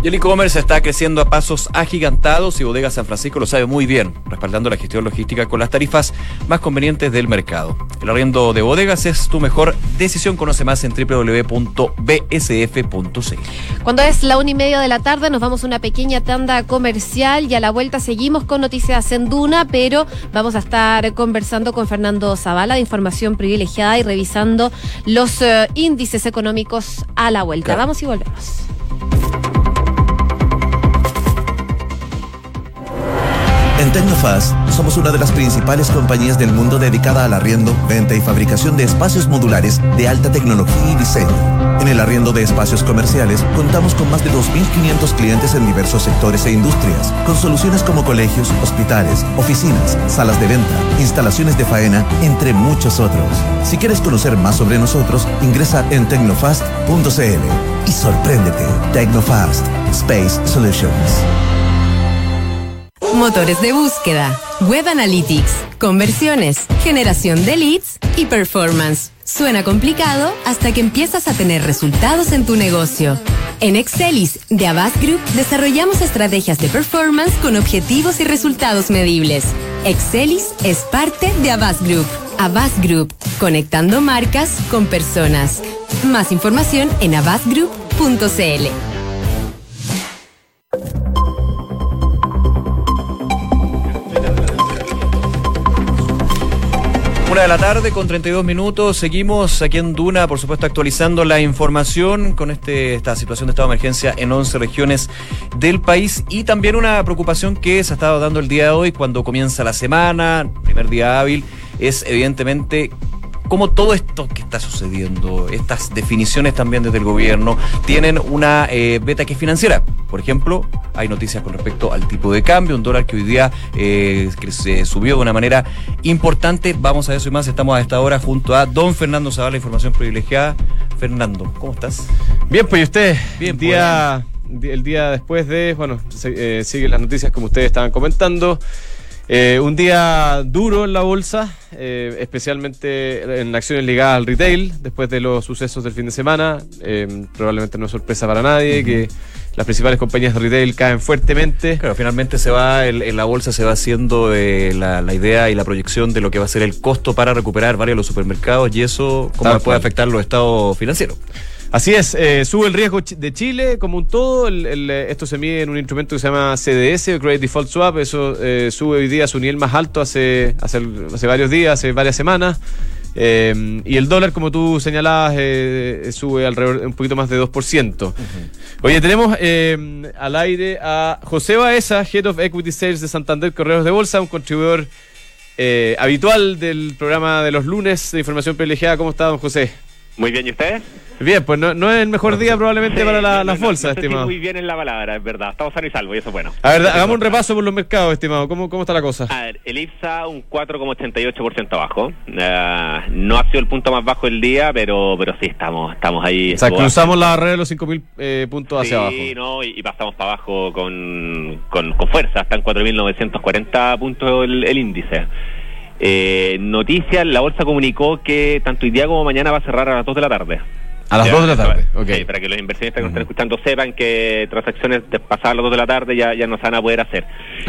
Y el e-commerce está creciendo a pasos agigantados y Bodega San Francisco lo sabe muy bien, respaldando la gestión logística con las tarifas más convenientes del mercado. El arriendo de bodegas es tu mejor decisión. Conoce más en www.bsf.cl.
Cuando es la una y media de la tarde, nos vamos a una pequeña tanda comercial y a la vuelta seguimos con noticias en Duna, pero vamos a estar conversando con Fernando Zavala de Información Privilegiada y revisando los uh, índices económicos a la vuelta. Claro. Vamos y volvemos.
Tecnofast somos una de las principales compañías del mundo dedicada al arriendo, venta y fabricación de espacios modulares de alta tecnología y diseño. En el arriendo de espacios comerciales contamos con más de 2.500 clientes en diversos sectores e industrias, con soluciones como colegios, hospitales, oficinas, salas de venta, instalaciones de faena, entre muchos otros. Si quieres conocer más sobre nosotros, ingresa en tecnofast.cl y sorpréndete. Tecnofast, Space Solutions
motores de búsqueda, web analytics, conversiones, generación de leads y performance. Suena complicado hasta que empiezas a tener resultados en tu negocio. En Excelis de Avast Group desarrollamos estrategias de performance con objetivos y resultados medibles. Excelis es parte de Avast Group. Avast Group, conectando marcas con personas. Más información en avastgroup.cl.
Una de la tarde con 32 minutos. Seguimos aquí en Duna, por supuesto, actualizando la información con este, esta situación de estado de emergencia en 11 regiones del país y también una preocupación que se ha estado dando el día de hoy cuando comienza la semana, primer día hábil, es evidentemente cómo todo esto que está sucediendo, estas definiciones también desde el gobierno, tienen una eh, beta que es financiera. Por ejemplo, hay noticias con respecto al tipo de cambio, un dólar que hoy día eh, que se subió de una manera importante. Vamos a eso y más. Estamos a esta hora junto a don Fernando Zavala, información privilegiada. Fernando, ¿cómo estás?
Bien, pues y usted. Bien, día, pues. el día después de, bueno, eh, siguen las noticias como ustedes estaban comentando. Eh, un día duro en la bolsa, eh, especialmente en acciones ligadas al retail, después de los sucesos del fin de semana. Eh, probablemente no es sorpresa para nadie que las principales compañías de retail caen fuertemente.
Claro, finalmente se va, en la bolsa se va haciendo la, la, idea y la proyección de lo que va a ser el costo para recuperar varios de los supermercados y eso, cómo puede afectar los estados financieros.
Así es, eh, sube el riesgo de Chile como un todo. El, el, esto se mide en un instrumento que se llama CDS, Credit Default Swap. Eso eh, sube hoy día a su nivel más alto hace, hace, hace varios días, hace varias semanas. Eh, y el dólar, como tú señalabas, eh, sube alrededor un poquito más de 2%. Uh -huh. Oye, tenemos eh, al aire a José Baeza, Head of Equity Sales de Santander Correos de Bolsa, un contribuidor eh, habitual del programa de los lunes de información privilegiada. ¿Cómo está, don José?
Muy bien, ¿y ustedes?
Bien, pues no, no es el mejor día probablemente sí, para la, las
no,
bolsas, estimado.
muy bien en la palabra, es verdad. Estamos sano y salvo y eso es bueno.
A ver, hagamos un repaso por los mercados, estimado. ¿Cómo, cómo está la cosa?
A ver, el IPSA un 4,88% abajo. Uh, no ha sido el punto más bajo del día, pero pero sí estamos estamos ahí.
O sea, cruzamos la barrera de los 5.000 eh, puntos
sí,
hacia abajo.
Sí, no, y, y, pasamos para abajo con, con, con fuerza. Está en 4.940 puntos el, el índice. Eh, noticias, la bolsa comunicó que tanto hoy día como mañana va a cerrar a las 2 de la tarde.
A las 2 de la tarde, ok.
Sí, para que los inversionistas que nos están escuchando sepan que transacciones a las 2 de la tarde ya, ya no se van a poder hacer.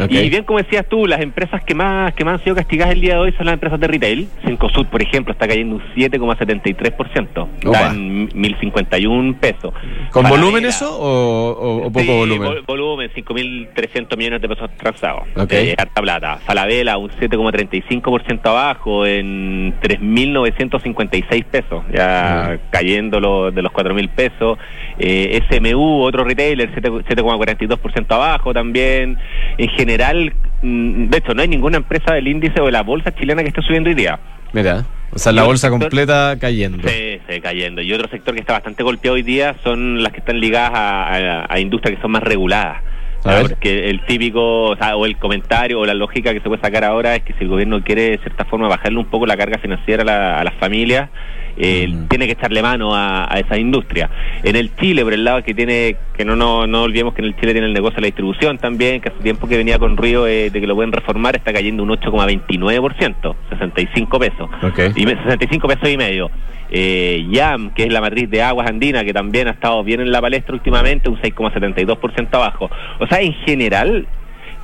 Y bien como decías tú, las empresas que más que más han sido castigadas el día de hoy son las empresas de retail. Cencosud, por ejemplo, está cayendo un 7,73%.
Opa.
Está en 1.051 pesos.
¿Con volumen eso o, o- o poco
Sí,
volumen?
vol- volumen, 5.300 millones de pesos transados.
Ok.
Eh, harta plata. Falabella, un 7,35% abajo en 3.956 pesos, ya cayendo de los 4.000 pesos. Eh, SMU, otro retailer, 7 7,42% abajo también. En general, mm, de hecho, no hay ninguna empresa del índice o de la bolsa chilena que esté subiendo hoy día.
Mira, o sea, la bolsa
sector-
completa cayendo.
Sí, sí, cayendo. Y otro sector que está bastante golpeado hoy día son las que están ligadas a, a- a industrias que son más reguladas.
A ver.
Porque el típico, o, sea, o el comentario o la lógica que se puede sacar ahora es que si el gobierno quiere de cierta forma bajarle un poco la carga financiera a, la- a las familias, eh, tiene que echarle mano a, a esa industria. En el Chile, por el lado que tiene, que no, no, no olvidemos que en el Chile tiene el negocio de la distribución también, que hace tiempo que venía con ruido eh, de que lo pueden reformar, está cayendo un 8,29%, 65 pesos.
Ok.
Y me- 65 pesos y medio. Eh, YAM, que es la matriz de aguas andina, que también ha estado bien en la palestra últimamente, un 6,72% abajo. O sea, en general,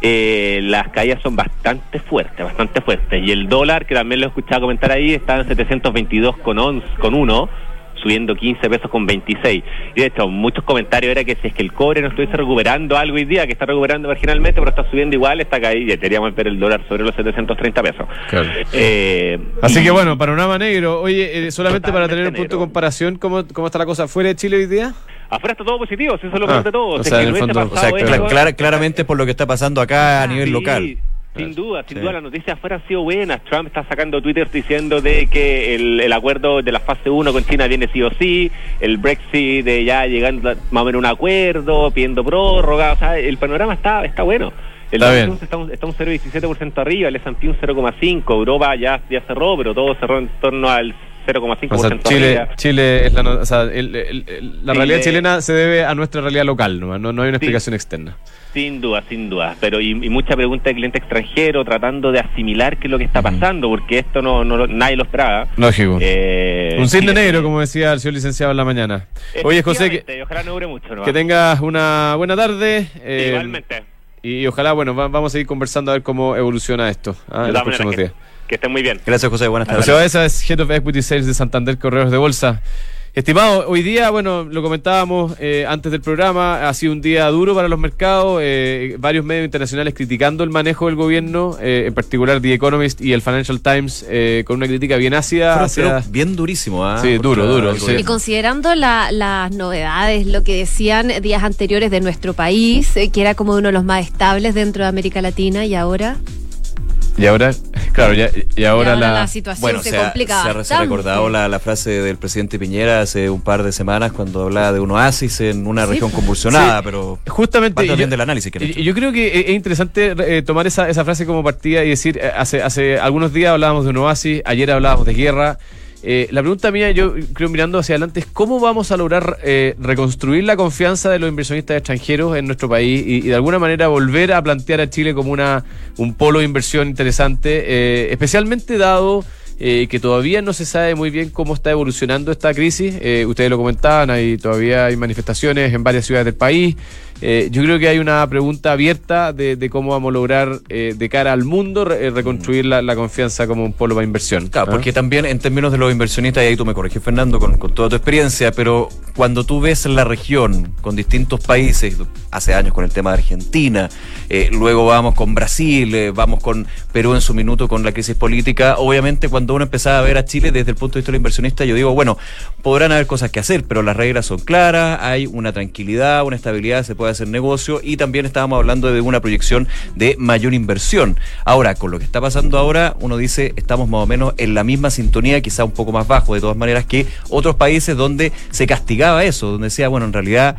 eh, las caídas son bastante fuertes, bastante fuertes. Y el dólar, que también lo he escuchado comentar ahí, está en 722 con, con subiendo 15 pesos con 26. Y de hecho, muchos comentarios era que si es que el cobre no estuviese recuperando algo hoy día, que está recuperando marginalmente, pero está subiendo igual, está caída, y deberíamos ver el dólar sobre los 730 pesos.
Claro.
Eh,
Así
y-
que bueno, panorama negro. Oye, eh, solamente para tener un punto de comparación, ¿cómo, ¿cómo está la cosa fuera de Chile hoy día?
Afuera está todo positivo, si eso es lo
Ah,
peor de todo.
o sea, en el fondo-
sea,
esto-
claramente por lo que está pasando acá a nivel
Sí,
local.
Sin duda, sin
Sí.
duda las noticias afuera han sido buenas. Trump está sacando Twitter diciendo de que el, el acuerdo de la fase 1 con China viene sí o sí, el Brexit de ya llegando más o menos a un acuerdo, pidiendo prórroga, o sea, el panorama está está bueno. El
Está bien.
Está un, está un 0,17% arriba, el S&P un 0,5%, Europa ya, ya cerró, pero todo cerró en torno al 0,5%
O sea, Chile. Chile es la, o sea, el- el- el- la
Chile-
realidad chilena se debe a nuestra realidad local, no, no, no hay una
Sí.
explicación externa.
Sin duda, sin duda. Pero y, y mucha pregunta de cliente extranjero tratando de asimilar qué es lo que está pasando, porque esto no, no nadie lo esperaba.
Lógico.
Eh,
Un cisne negro, como decía el señor licenciado en la mañana. Oye, José, que,
Efectivamente, y ojalá no dure mucho. ¿no?
que tengas una buena tarde. eh,
Igualmente.
Y ojalá, bueno, va- vamos a seguir conversando a ver cómo evoluciona esto ah, en los próximos días.
Que estén muy bien.
Gracias, José. Buenas tardes.
José Baeza es Head of Equity Sales de Santander Correos de Bolsa. Estimado, hoy día, bueno, lo comentábamos eh, antes del programa, ha sido un día duro para los mercados, eh, varios medios internacionales criticando el manejo del gobierno, eh, en particular The Economist y el Financial Times, eh, con una crítica bien ácida
Pero-
hacia...
pero bien durísimo, ¿ah?
Sí, duro, duro, sí.
Y considerando la- las novedades, lo que decían días anteriores de nuestro país, eh, que era como uno de los más estables dentro de América Latina, y ahora,
Y ahora, *laughs* claro, ya- y ahora,
y ahora
la...
situación
Bueno,
se,
se ha,
complica
se ha- se ha
bastante.
recordado la, la frase del presidente Piñera hace un par de semanas cuando hablaba de un oasis en una
Sí,
región convulsionada,
Sí.
pero
Justamente. yo-
bien del análisis que han
y-
hecho.
y yo creo que es es interesante eh, tomar esa, esa frase como partida y decir, eh, hace, hace algunos días hablábamos de un oasis, ayer hablábamos de guerra. Eh, la pregunta mía, yo creo mirando hacia adelante, es cómo vamos a lograr eh, reconstruir la confianza de los inversionistas extranjeros en nuestro país y, de alguna manera volver a plantear a Chile como una un polo de inversión interesante, eh, especialmente dado eh, que todavía no se sabe muy bien cómo está evolucionando esta crisis. Eh, ustedes lo comentaban, hay, todavía hay manifestaciones en varias ciudades del país. Eh, yo creo que hay una pregunta abierta de, de cómo vamos a lograr eh, de cara al mundo re- eh, reconstruir la, la confianza como un polo para inversión.
Claro,
¿ah?
porque también en términos de los inversionistas, y ahí tú me corriges, Fernando, con, con toda tu experiencia, pero cuando tú ves la región con distintos países, hace años con el tema de Argentina, eh, luego vamos con Brasil, vamos con Perú en su minuto con la crisis política, obviamente cuando uno empezaba a ver a Chile desde el punto de vista del inversionista, yo digo, bueno, podrán haber cosas que hacer, pero las reglas son claras, hay una tranquilidad, una estabilidad, se puede hacer negocio y también estábamos hablando de una proyección de mayor inversión. Ahora, con lo que está pasando ahora, uno dice, estamos más o menos en la misma sintonía, quizá un poco más bajo de todas maneras que otros países donde se castigaba eso, donde decía, bueno, en realidad.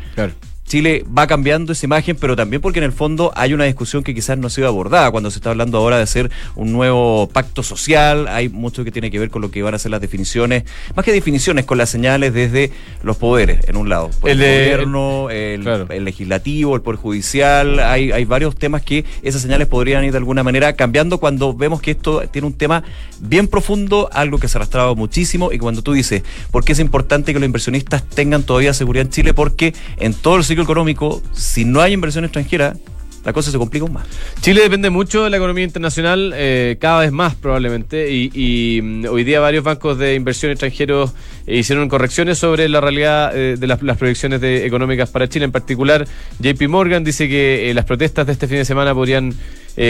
Chile va cambiando esa imagen, pero también porque en el fondo hay una discusión que quizás no ha sido abordada cuando se está hablando ahora de hacer un nuevo pacto social. Hay mucho que tiene que ver con lo que van a ser las definiciones, más que definiciones, con las señales desde los poderes, en un lado.
El
gobierno, el,
Claro.
el legislativo, el poder judicial. Hay, hay varios temas que esas señales podrían ir de alguna manera cambiando cuando vemos que esto tiene un tema bien profundo, algo que se ha arrastrado muchísimo. Y cuando tú dices, ¿por qué es importante que los inversionistas tengan todavía seguridad en Chile? Porque en todo el económico, si no hay inversión extranjera, la cosa se complica aún más.
Chile depende mucho de la economía internacional, eh, cada vez más probablemente, y, mm, hoy día varios bancos de inversión extranjeros eh, hicieron correcciones sobre la realidad eh, de las, proyecciones económicas para Chile. En particular, JP Morgan dice que las protestas de este fin de semana podrían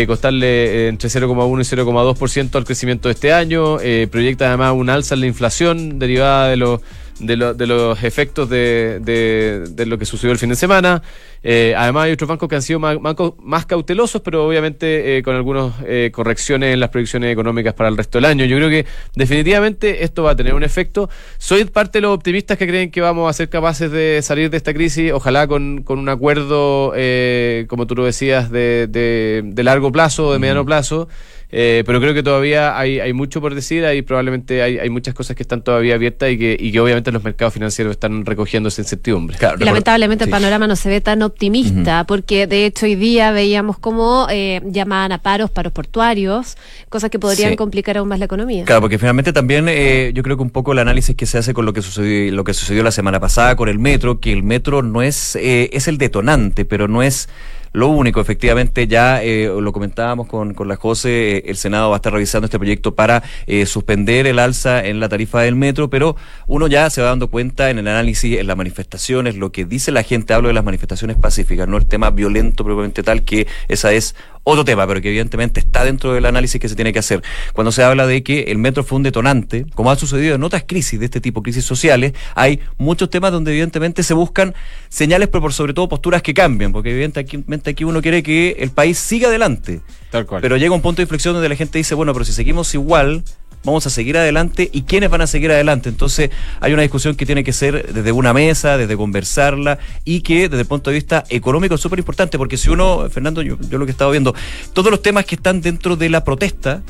costarle entre 0,1 y 0,2% al crecimiento de este año. Proyecta además un alza en la inflación derivada de los de, lo- de los efectos de, de- de lo que sucedió el fin de semana. Eh, además hay otros bancos que han sido más, más cau- más cautelosos, pero obviamente eh, con algunas eh, correcciones en las proyecciones económicas para el resto del año. Yo creo que definitivamente esto va a tener un efecto. Soy parte de los optimistas que creen que vamos a ser capaces de salir de esta crisis, ojalá con, con un acuerdo, eh, como tú lo decías, de, de- de largo plazo, de mediano plazo. Eh, pero creo que todavía hay, hay mucho por decir, hay probablemente hay, hay muchas cosas que están todavía abiertas y que, y que obviamente los mercados financieros están recogiendo esa incertidumbre.
Claro,
lamentablemente el panorama no se ve tan optimista, porque de hecho hoy día veíamos cómo eh, llamaban a paros, paros portuarios, cosas que podrían
Sí.
complicar aún más la economía.
Claro, porque finalmente también eh, yo creo que un poco el análisis que se hace con lo que sucedió, lo que sucedió la semana pasada con el metro, que el metro no es, eh, es el detonante, pero no es lo único. Efectivamente, ya eh, lo comentábamos con, con la José, eh, el Senado va a estar revisando este proyecto para eh, suspender el alza en la tarifa del metro, pero uno ya se va dando cuenta en el análisis, en las manifestaciones, lo que dice la gente, hablo de las manifestaciones pacíficas, no el tema violento propiamente tal, que esa es otro tema, pero que evidentemente está dentro del análisis que se tiene que hacer. Cuando se habla de que el metro fue un detonante, como ha sucedido en otras crisis de este tipo, crisis sociales, hay muchos temas donde evidentemente se buscan señales, pero por sobre todo posturas que cambian, porque evidentemente aquí uno quiere que el país siga adelante.
Tal cual.
Pero llega un punto de inflexión donde la gente dice, bueno, pero si seguimos igual, vamos a seguir adelante y quiénes van a seguir adelante. Entonces hay una discusión que tiene que ser desde una mesa, desde conversarla y que desde el punto de vista económico es súper importante porque si uno, Fernando, yo, lo que he estado viendo, todos los temas que están dentro de la protesta,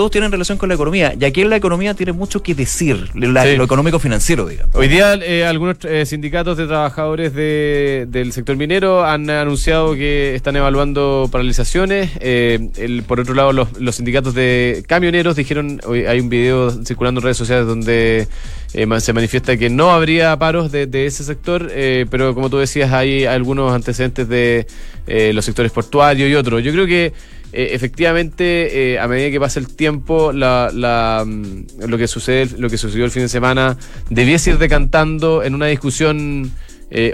todos tienen relación con la economía y aquí en la economía tiene mucho que decir, la-
Sí.
lo económico financiero, digamos.
Hoy día eh, algunos eh, sindicatos de trabajadores de- del sector minero han anunciado que están evaluando paralizaciones. Eh, el- por otro lado, los, los sindicatos de camioneros dijeron, hoy hay un video circulando en redes sociales donde eh, se manifiesta que no habría paros de, de ese sector, eh, pero como tú decías, hay algunos antecedentes de eh, los sectores portuarios y otros. Yo creo que eh, efectivamente, a medida que pasa el tiempo, la, la, mm, lo que sucede, lo que sucedió el fin de semana, debiese ir decantando en una discusión,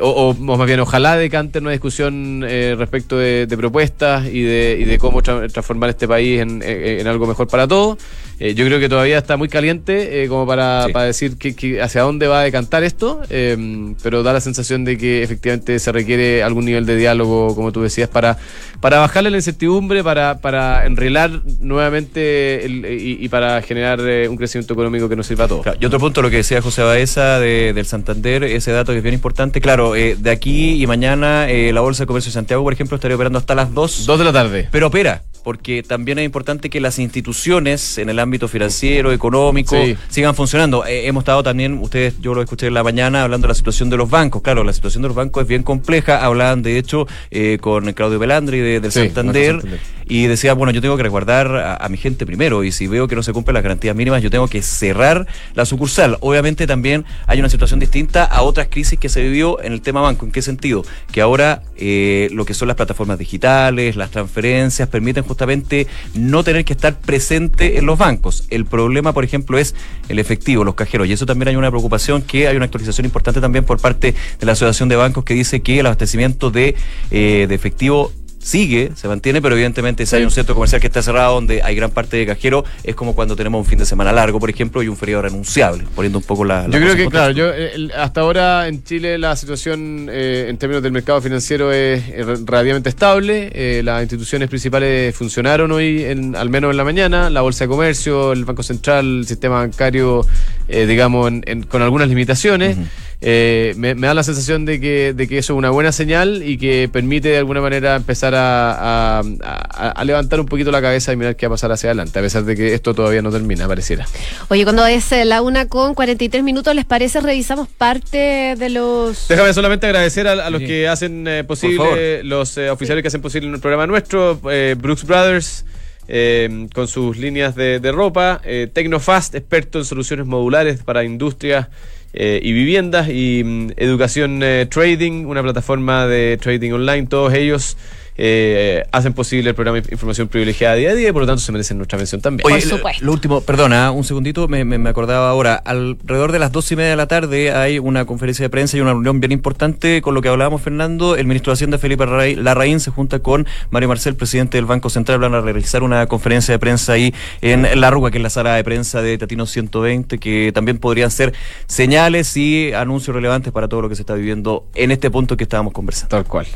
o, más bien, ojalá decante una discusión eh, respecto de, propuestas y de, y de cómo tra- transformar este país en algo mejor para todos. Eh, yo creo que todavía está muy caliente eh, como para,
Sí.
para decir que, que hacia dónde va a decantar esto, eh, pero da la sensación de que efectivamente se requiere algún nivel de diálogo, como tú decías, para, para bajarle la incertidumbre, para, para enrilar nuevamente el- y, y para generar eh, un crecimiento económico que nos sirva a todos.
Claro, y otro punto, lo que decía José Baeza de- del Santander, ese dato que es bien importante. Claro, eh, de aquí y mañana eh, la Bolsa de Comercio de Santiago, por ejemplo, estaría operando hasta las 2.
Dos de la tarde.
Pero opera, porque también es importante que las instituciones en el ámbito financiero, económico,
Sí.
sigan funcionando. Eh, hemos estado también, ustedes, yo lo escuché en la mañana, hablando de la situación de los bancos. Claro, la situación de los bancos es bien compleja. Hablaban, de hecho, eh, con Claudio Belandri de- del
Sí,
Santander. Y decía, bueno, yo tengo que resguardar a, a mi gente primero y si veo que no se cumplen las garantías mínimas, yo tengo que cerrar la sucursal. Obviamente también hay una situación distinta a otras crisis que se vivió en el tema banco. ¿En qué sentido? Que ahora eh, lo que son las plataformas digitales, las transferencias, permiten justamente no tener que estar presente en los bancos. El problema, por ejemplo, es el efectivo, los cajeros. Y eso también hay una preocupación que hay una actualización importante también por parte de la Asociación de Bancos que dice que el abastecimiento de, eh, de efectivo sigue, se mantiene, pero evidentemente si hay un centro comercial que está cerrado donde hay gran parte de cajero, es como cuando tenemos un fin de semana largo, por ejemplo, y un feriado renunciable, poniendo un poco la... la
Yo creo que, claro, yo, eh, hasta ahora en Chile la situación eh, en términos del mercado financiero es eh, re- relativamente estable. Eh, las instituciones principales funcionaron hoy, en- al menos en la mañana. La Bolsa de Comercio, el Banco Central, el sistema bancario, eh, digamos, en- en- con algunas limitaciones. Eh, me, me da la sensación de que, de que eso es una buena señal y que permite de alguna manera empezar a, a- a- a levantar un poquito la cabeza y mirar qué va a pasar hacia adelante, a pesar de que esto todavía no termina, pareciera.
Oye, cuando es eh, la una con 43 minutos, ¿les parece? Revisamos parte de los...
Déjame solamente agradecer a, a los
Sí.
que hacen eh, posible, los eh, oficiales que hacen posible el programa nuestro, eh, Brooks Brothers, eh, con sus líneas de, de ropa, eh, Tecnofast, experto en soluciones modulares para industrias eh, y viviendas y mm, educación eh, trading, una plataforma de trading online, todos ellos eh, hacen posible el programa de información privilegiada día a día y por lo tanto se merecen nuestra mención también.
Oye,
Por
lo-
supuesto.
Lo, último, perdona, un segundito, me, me- me acordaba ahora. Alrededor de las dos y media de la tarde hay una conferencia de prensa y una reunión bien importante con lo que hablábamos, Fernando. El ministro de Hacienda, Felipe Larraín, Larraín, se junta con Mario Marcel, presidente del Banco Central. Van a realizar una conferencia de prensa ahí en La Rúa, que es la sala de prensa de Tatino 120, que también podrían ser señales y anuncios relevantes para todo lo que se está viviendo en este punto que estábamos conversando.
Tal cual.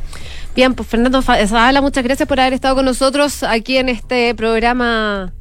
Bien, pues Fernando Zavala, muchas gracias por haber estado con nosotros aquí en este programa.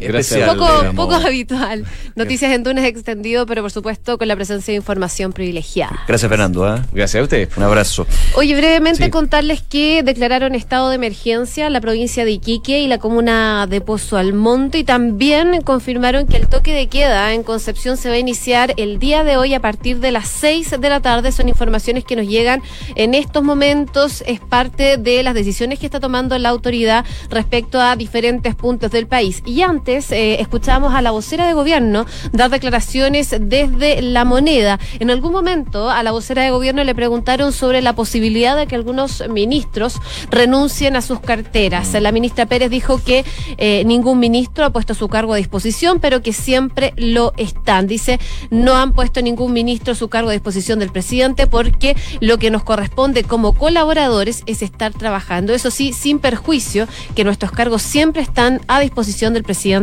Especial,
poco, habitual. Noticias en Túnez extendido, pero por supuesto con la presencia de información privilegiada.
Gracias, Fernando. ¿ah?
Gracias a usted.
Un abrazo.
Oye, brevemente
Sí.
contarles que declararon estado de emergencia la provincia de Iquique y la comuna de Pozo Almonte y también confirmaron que el toque de queda en Concepción se va a iniciar el día de hoy a partir de las 6 de la tarde. Son informaciones que nos llegan en estos momentos. Es parte de las decisiones que está tomando la autoridad respecto a diferentes puntos del país. Y antes eh, escuchábamos a la vocera de gobierno dar declaraciones desde la moneda. En algún momento a la vocera de gobierno le preguntaron sobre la posibilidad de que algunos ministros renuncien a sus carteras. La ministra Pérez dijo que eh, ningún ministro ha puesto su cargo a disposición, pero que siempre lo están. Dice, no han puesto ningún ministro su cargo a disposición del presidente porque lo que nos corresponde como colaboradores es estar trabajando. Eso sí, sin perjuicio que nuestros cargos siempre están a disposición del presidente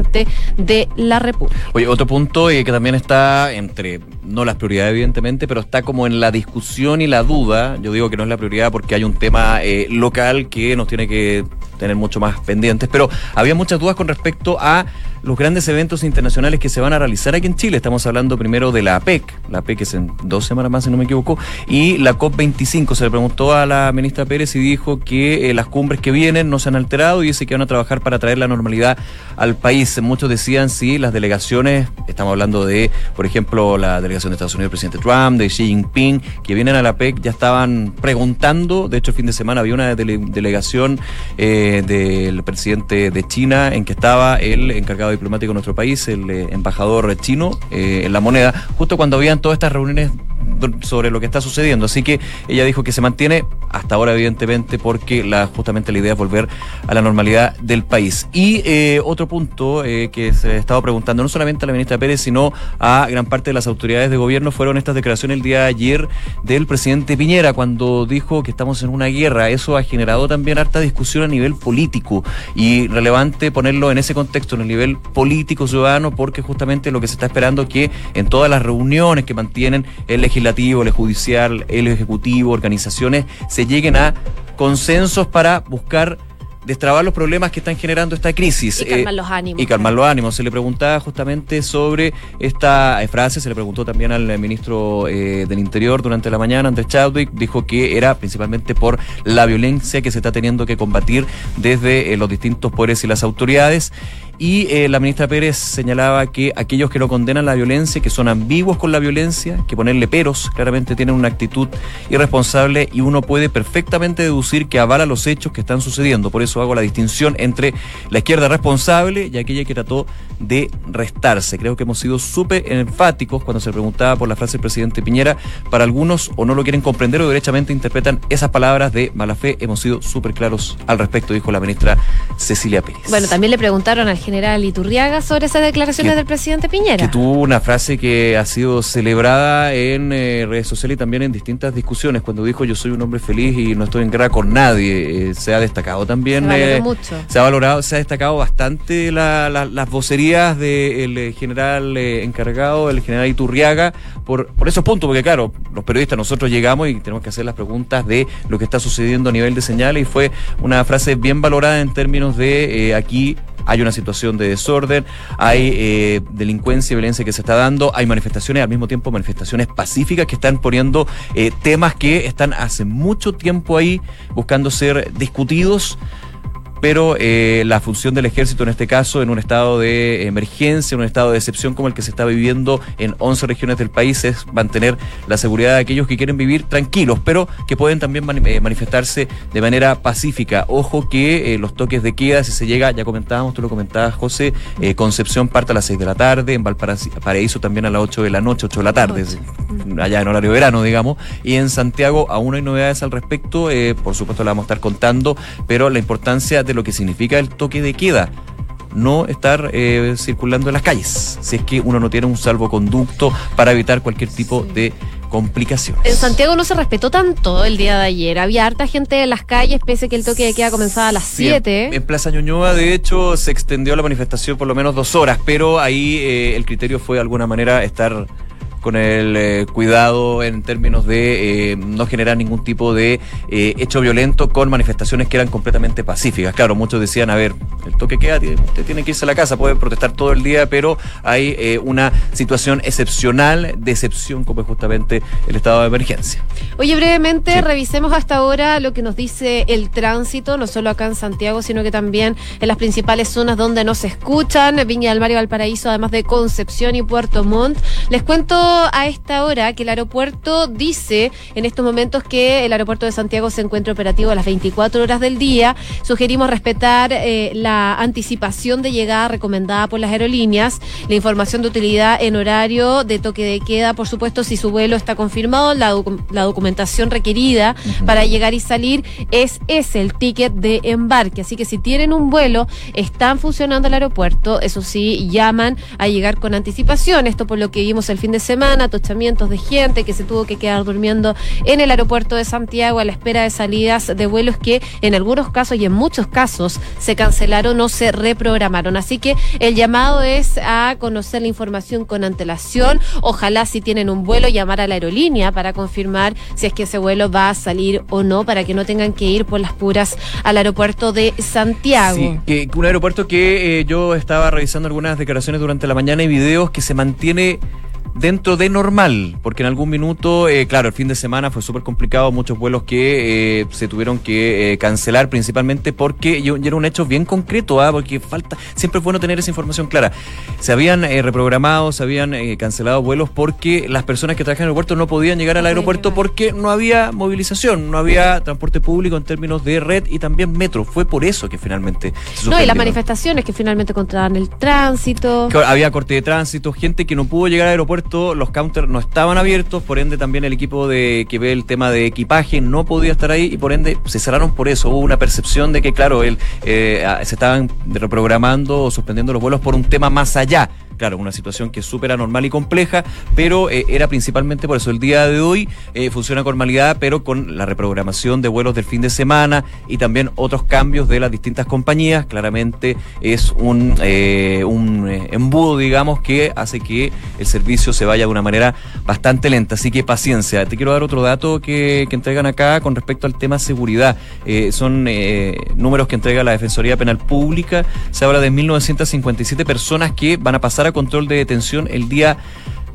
de la República.
Oye, otro punto eh, que también está entre, no las prioridades evidentemente, pero está como en la discusión y la duda. Yo digo que no es la prioridad porque hay un tema eh, local que nos tiene que tener mucho más pendientes, pero había muchas dudas con respecto a los grandes eventos internacionales que se van a realizar aquí en Chile. Estamos hablando primero de la APEC, la APEC es en dos semanas más, si no me equivoco, y la COP25. Se le preguntó a la ministra Pérez y dijo que eh, las cumbres que vienen no se han alterado y dice que van a trabajar para traer la normalidad al país. Muchos decían sí, las delegaciones, estamos hablando de, por ejemplo, la delegación de Estados Unidos, el presidente Trump, de Xi Jinping, que vienen a la APEC, ya estaban preguntando, de hecho el fin de semana había una dele- delegación eh, del presidente de China en que estaba el encargado diplomático de nuestro país, el eh, embajador chino, eh, en la moneda, justo cuando habían todas estas reuniones sobre lo que está sucediendo. Así que ella dijo que se mantiene hasta ahora, evidentemente, porque la, justamente la idea es volver a la normalidad del país. Y eh, otro punto que se ha estado preguntando, no solamente a la ministra Pérez, sino a gran parte de las autoridades de gobierno, fueron estas declaraciones el día de ayer del presidente Piñera, cuando dijo que estamos en una guerra. Eso ha generado también harta discusión a nivel político y relevante ponerlo en ese contexto, en el nivel político ciudadano, porque justamente lo que se está esperando es que en todas las reuniones que mantienen el legislativo, el judicial, el ejecutivo, organizaciones, se lleguen a consensos para buscar destrabar los problemas que están generando esta crisis.
Y calmar
Eh,
los ánimos.
Y calmar los ánimos. Se le preguntaba justamente sobre esta eh, frase, se le preguntó también al eh, ministro eh, del Interior durante la mañana, Andrés Chadwick, dijo que era principalmente por la violencia que se está teniendo que combatir desde eh, los distintos poderes y las autoridades. Y eh, la ministra Pérez señalaba que aquellos que no condenan la violencia, que son ambiguos con la violencia, que ponerle peros, claramente tienen una actitud irresponsable y uno puede perfectamente deducir que avala los hechos que están sucediendo. Por eso hago la distinción entre la izquierda responsable y aquella que trató de restarse. Creo que hemos sido súper enfáticos cuando se preguntaba por la frase del presidente Piñera. Para algunos o no lo quieren comprender o derechamente interpretan esas palabras de mala fe. Hemos sido súper claros al respecto, dijo la ministra Cecilia Pérez.
Bueno, también le preguntaron al general Iturriaga sobre esas declaraciones
Que-
del presidente Piñera.
que tuvo una frase que ha sido celebrada en eh, redes sociales y también en distintas discusiones, cuando dijo yo soy un hombre feliz y no estoy en guerra con nadie, eh, se ha destacado también.
Se valoró
eh,
mucho.
Se ha valorado, se ha destacado bastante la- la- las vocerías del eh, general encargado, el general Iturriaga, por, por esos puntos, porque claro, los periodistas nosotros llegamos y tenemos que hacer las preguntas de lo que está sucediendo a nivel de señales y fue una frase bien valorada en términos de aquí hay una situación de desorden, hay eh, delincuencia y violencia que se está dando, hay manifestaciones, al mismo tiempo manifestaciones pacíficas que están poniendo eh, temas que están hace mucho tiempo ahí buscando ser discutidos. Pero eh, la función del ejército en este caso, en un estado de emergencia, en un estado de excepción como el que se está viviendo en 11 regiones del país, es mantener la seguridad de aquellos que quieren vivir tranquilos, pero que pueden también mani- eh, manifestarse de manera pacífica. Ojo que eh, los toques de queda, si se llega, ya comentábamos, tú lo comentabas, José, eh, Concepción parte a las 6 de la tarde, en Valparaíso también a las 8 de la noche, 8 de la tarde, es- allá en horario de verano, digamos, y en Santiago aún hay novedades al respecto, por supuesto la vamos a estar contando, pero la importancia de lo que significa el toque de queda no estar eh, circulando en las calles, si es que uno no tiene un salvoconducto para evitar cualquier tipo de complicaciones.
En Santiago no se respetó tanto el día de ayer. Había harta gente en las calles, pese que el toque de queda comenzaba a las
Sí, en-
7.
En, Plaza Ñuñoa, de hecho, se extendió la manifestación por lo menos dos horas, pero ahí eh, el criterio fue de alguna manera estar con el eh, cuidado en términos de eh, no generar ningún tipo de eh, hecho violento con manifestaciones que eran completamente pacíficas. Claro, muchos decían, a ver, el toque queda, usted tiene que irse a la casa, puede protestar todo el día, pero hay una situación excepcional de excepción como es justamente el estado de emergencia.
Oye, brevemente,
Sí.
revisemos hasta ahora lo que nos dice el tránsito, no solo acá en Santiago, sino que también en las principales zonas donde nos escuchan, Viña del Mar y Valparaíso, además de Concepción y Puerto Montt. Les cuento a esta hora que el aeropuerto dice en estos momentos que el aeropuerto de Santiago se encuentra operativo a las 24 horas del día. Sugerimos respetar eh, la anticipación de llegada recomendada por las aerolíneas, la información de utilidad en horario de toque de queda, por supuesto, si su vuelo está confirmado, la, docu- la documentación requerida para llegar y salir es ese, el ticket de embarque. Así que si tienen un vuelo, están funcionando el aeropuerto, eso sí, llaman a llegar con anticipación. Esto por lo que vimos el fin de semana, atochamientos de gente que se tuvo que quedar durmiendo en el aeropuerto de Santiago a la espera de salidas de vuelos que en algunos casos y en muchos casos se cancelaron o se reprogramaron. Así que el llamado es a conocer la información con antelación. Ojalá si tienen un vuelo llamar a la aerolínea para confirmar si es que ese vuelo va a salir o no para que no tengan que ir por las puras al aeropuerto de Santiago.
Sí, que un aeropuerto que eh, yo estaba revisando algunas declaraciones durante la mañana y videos que se mantiene dentro de normal, porque en algún minuto, eh, claro, el fin de semana fue súper complicado, muchos vuelos que eh, se tuvieron que eh, cancelar principalmente porque y, y era un hecho bien concreto, ¿ah? porque falta, siempre es bueno tener esa información clara. Se habían eh, reprogramado, se habían eh, cancelado vuelos porque las personas que trabajan en el aeropuerto no podían llegar al aeropuerto porque no había movilización, no había transporte público en términos de red y también metro. Fue por eso que finalmente se
No, y las manifestaciones que finalmente controlaban el tránsito.
Que Había corte de tránsito, gente que no pudo llegar al aeropuerto, los counters no estaban abiertos, por ende también el equipo de que ve el tema de equipaje no podía estar ahí y por ende se cerraron por eso. Hubo una percepción de que, claro, el, eh, ah, se estaban reprogramando o suspendiendo los vuelos por un tema más allá. Claro, una situación que es súper anormal y compleja, pero eh, era principalmente por eso. El día de hoy eh, funciona con normalidad, pero con la reprogramación de vuelos del fin de semana y también otros cambios de las distintas compañías. Claramente es un, eh, un embudo, digamos, que hace que el servicio se vaya de una manera bastante lenta. Así que paciencia. Te quiero dar otro dato que, que entregan acá con respecto al tema seguridad. Son números que entrega la Defensoría Penal Pública. Se habla de 1.957 personas que van a pasar control de detención el día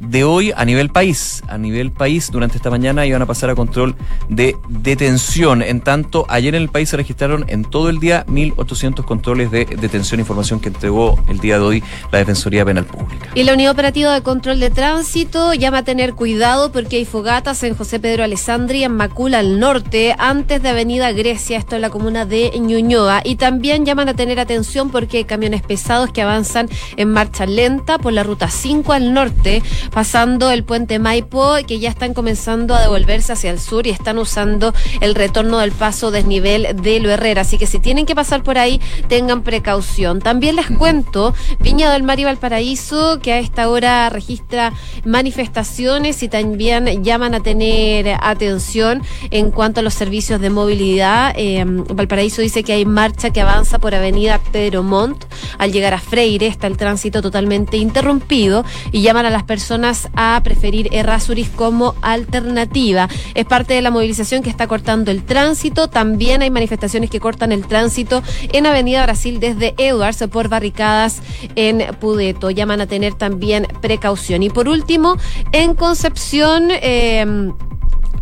de hoy a nivel país. A nivel país, durante esta mañana iban a pasar a control de detención. En tanto, ayer en el país se registraron en todo el día 1.800 controles de detención, información que entregó el día de hoy la Defensoría Penal Pública.
Y la Unidad Operativa de Control de Tránsito llama a tener cuidado porque hay fogatas en José Pedro Alessandri en Macula al norte, antes de Avenida Grecia, esto en la comuna de Ñuñoa. Y también llaman a tener atención porque hay camiones pesados que avanzan en marcha lenta por la ruta 5 al norte, pasando el puente Maipo, que ya están comenzando a devolverse hacia el sur y están usando el retorno del paso desnivel de Lo Herrera. Así que si tienen que pasar por ahí, tengan precaución. También les cuento, Viña del Mar y Valparaíso, que a esta hora registra manifestaciones y también llaman a tener atención en cuanto a los servicios de movilidad. Eh, Valparaíso dice que hay marcha que avanza por Avenida Pedro Montt. Al llegar a Freire está el tránsito totalmente interrumpido y llaman a las personas a preferir Errázuriz como alternativa. Es parte de la movilización que está cortando el tránsito. También hay manifestaciones que cortan el tránsito en Avenida Brasil desde Edwards por barricadas en Pudeto. Llaman a tener también precaución. Y por último, en Concepción. eh,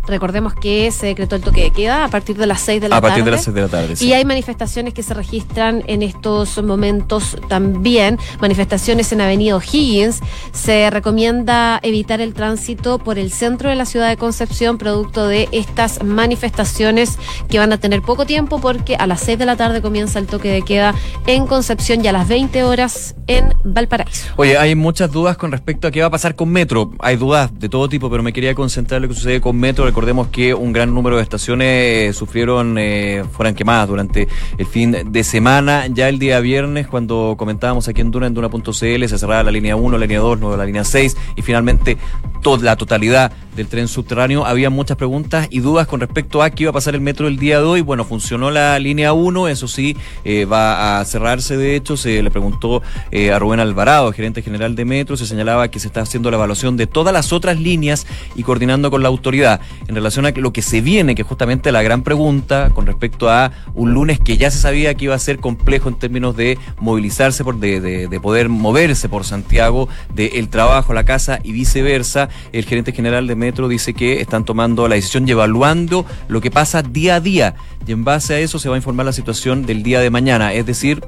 Recordemos que se decretó el toque de queda a partir de las 6 de la
A
tarde.
partir de las 6 de la tarde. sí.
Y hay manifestaciones que se registran en estos momentos también, manifestaciones en Avenida O'Higgins. Se recomienda evitar el tránsito por el centro de la ciudad de Concepción, producto de estas manifestaciones que van a tener poco tiempo porque a las 6 de la tarde comienza el toque de queda en Concepción y a las 20 horas en Valparaíso.
Oye, hay muchas dudas con respecto a qué va a pasar con Metro. Hay dudas de todo tipo, pero me quería concentrar en lo que sucede con Metro. Recordemos que un gran número de estaciones eh, sufrieron, eh, fueran quemadas durante el fin de semana. Ya el día viernes, cuando comentábamos aquí en Duna, en Duna.cl, se cerraba la línea 1, la línea 2, luego la línea 6 y finalmente toda la totalidad del tren subterráneo. Había muchas preguntas y dudas con respecto a qué iba a pasar el metro el día de hoy. Bueno, funcionó la línea 1, eso sí, eh, va a cerrarse. De hecho, se le preguntó eh, a Rubén Alvarado, gerente general de Metro, se señalaba que se está haciendo la evaluación de todas las otras líneas y coordinando con la autoridad en relación a lo que se viene, que justamente la gran pregunta con respecto a un lunes que ya se sabía que iba a ser complejo en términos de movilizarse, por, de, de- de poder moverse por Santiago, del trabajo, la casa y viceversa. El gerente general de Dice que están tomando la decisión y evaluando lo que pasa día a día. Y en base a eso se va a informar la situación del día de mañana, es decir,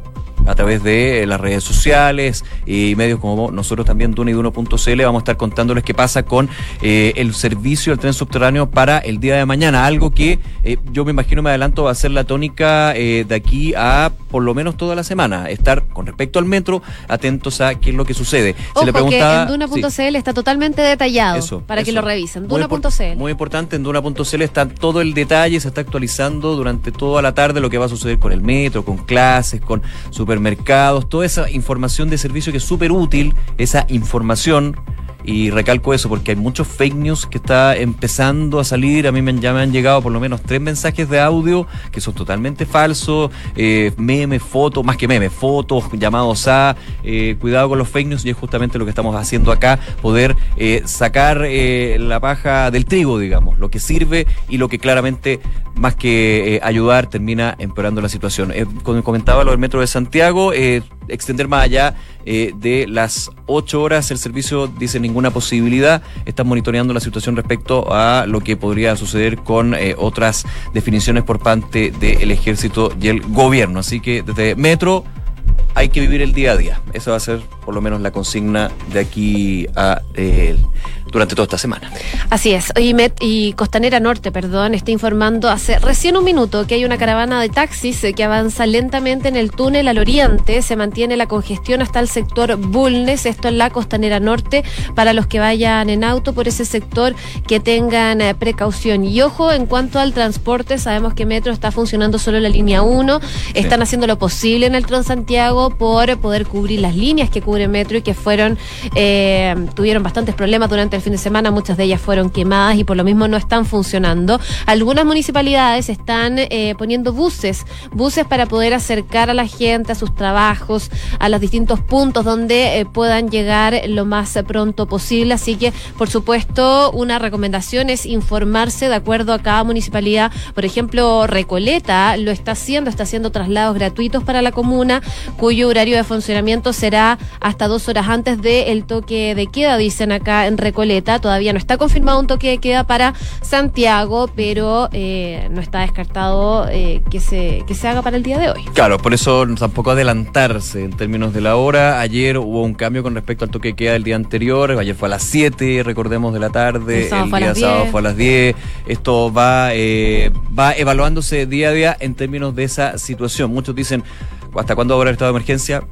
a través de eh, las redes sociales y medios como nosotros también, Duna y Duno.cl, vamos a estar contándoles qué pasa con eh, el servicio del tren subterráneo para el día de mañana. Algo que eh, yo me imagino, me adelanto, va a ser la tónica eh, de aquí a por lo menos toda la semana. Estar con respecto al metro, atentos a qué es lo que sucede.
Ojo que en
sí.
Duna.cl está totalmente detallado
Eso,
para que lo revisen. Duna.cl.
Muy importante, en Duna.cl está todo el detalle, se está actualizando durante toda la tarde lo que va a suceder con el metro, con clases, con supermercados, toda esa información de servicio que es súper útil, esa información. Y recalco eso porque hay muchos fake news que está empezando a salir. A mí me, ya me han llegado por lo menos tres mensajes de audio que son totalmente falsos. Eh, memes, fotos, más que memes, fotos, llamados a. eh, cuidado con los fake news y es justamente lo que estamos haciendo acá. Poder eh, sacar eh, la paja del trigo, digamos. Lo que sirve y lo que claramente, más que eh, ayudar, termina empeorando la situación. Como comentaba lo del Metro de Santiago, extender más allá eh, de las ocho horas el servicio dice ninguna posibilidad. Están monitoreando la situación respecto a lo que podría suceder con eh, otras definiciones por parte del ejército y el gobierno. Así que desde Metro hay que vivir el día a día. Esa va a ser por lo menos la consigna de aquí a eh, durante toda esta semana.
Así es. Y, Met- y Costanera Norte, perdón, está informando hace recién un minuto que hay una caravana de taxis que avanza lentamente en el túnel al oriente. Se mantiene la congestión hasta el sector Bulnes, esto en la Costanera Norte, para los que vayan en auto por ese sector que tengan eh, precaución. Y ojo, en cuanto al transporte, sabemos que Metro está funcionando solo la línea 1. Están haciendo lo posible en el Transantiago por poder cubrir las líneas que cubre Metro y que fueron, eh, tuvieron bastantes problemas durante el fin de semana. Muchas de ellas fueron quemadas y por lo mismo no están funcionando. Algunas municipalidades están eh, poniendo buses, buses para poder acercar a la gente a sus trabajos, a los distintos puntos donde eh, puedan llegar lo más pronto posible. Así que, por supuesto, una recomendación es informarse de acuerdo a cada municipalidad. Por ejemplo, Recoleta lo está haciendo, está haciendo traslados gratuitos para la comuna, cuyo horario de funcionamiento será hasta dos horas antes del toque de queda, dicen acá en Recoleta. Todavía no está confirmado un toque de queda para Santiago, pero eh, no está descartado eh, que, se, que se haga para el día de hoy.
Claro, por eso tampoco adelantarse en términos de la hora. Ayer hubo un cambio con respecto al toque de queda del día anterior. Ayer fue a las 7, recordemos, de la tarde.
El sábado fue a
día
las
sábado
10.
fue a las 10. Esto va, eh, va evaluándose día a día en términos de esa situación. Muchos dicen, ¿hasta cuándo va a haber estado de emergencia?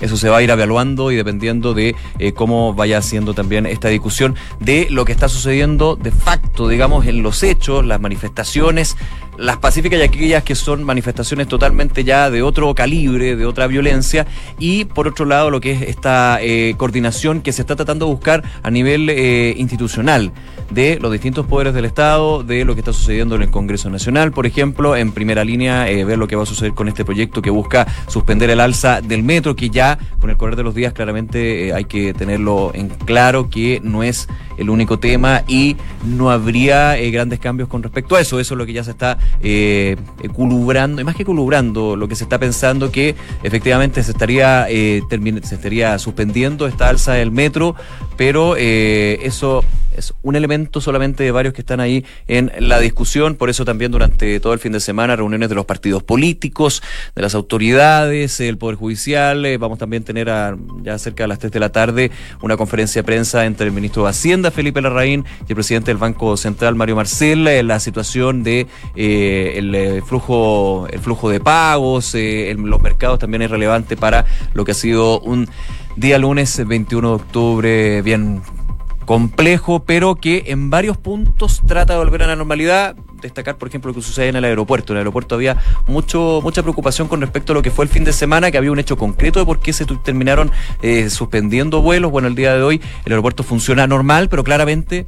Eso se va a ir evaluando y dependiendo de eh, cómo vaya haciendo también esta discusión de lo que está sucediendo de facto, digamos, en los hechos, las manifestaciones, las pacíficas y aquellas que son manifestaciones totalmente ya de otro calibre, de otra violencia, y por otro lado lo que es esta eh, coordinación que se está tratando de buscar a nivel eh, institucional de los distintos poderes del Estado, de lo que está sucediendo en el Congreso Nacional, por ejemplo, en primera línea, eh, ver lo que va a suceder con este proyecto que busca suspender el alza del metro, que ya con el correr de los días claramente hay que tenerlo en claro que no es el único tema y no habría grandes cambios con respecto a eso. Eso es lo que ya se está eh, culubrando, más que culubrando, lo que se está pensando que efectivamente se estaría, eh, se estaría suspendiendo esta alza del metro, pero eh, eso es un elemento solamente de varios que están ahí en la discusión. Por eso también durante todo el fin de semana reuniones de los partidos políticos, de las autoridades, el Poder Judicial. Eh, vamos también a tener ya cerca de las 3 de la tarde una conferencia de prensa entre el ministro de Hacienda, Felipe Larraín, y el presidente del Banco Central, Mario Marcel, eh, la situación de el eh, flujo, el flujo de pagos, eh, en los mercados también es relevante para lo que ha sido un día lunes 21 de octubre bien complejo, pero que en varios puntos trata de volver a la normalidad. Destacar, por ejemplo, lo que sucede en el aeropuerto. En el aeropuerto había mucho, mucha preocupación con respecto a lo que fue el fin de semana, que había un hecho concreto de por qué se terminaron eh, suspendiendo vuelos. Bueno, el día de hoy el aeropuerto funciona normal, pero claramente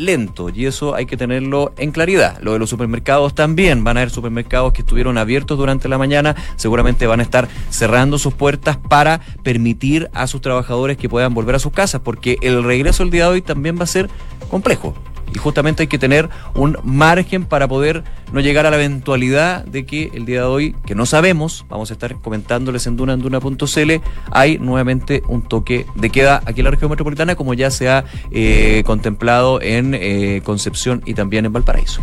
lento y eso hay que tenerlo en claridad. Lo de los supermercados también, van a haber supermercados que estuvieron abiertos durante la mañana, seguramente van a estar cerrando sus puertas para permitir a sus trabajadores que puedan volver a sus casas, porque el regreso el día de hoy también va a ser complejo. Y justamente hay que tener un margen para poder no llegar a la eventualidad de que el día de hoy, que no sabemos, vamos a estar comentándoles en Duna en Duna.cl, hay nuevamente un toque de queda aquí en la región metropolitana, como ya se ha eh, contemplado en eh, Concepción y también en Valparaíso.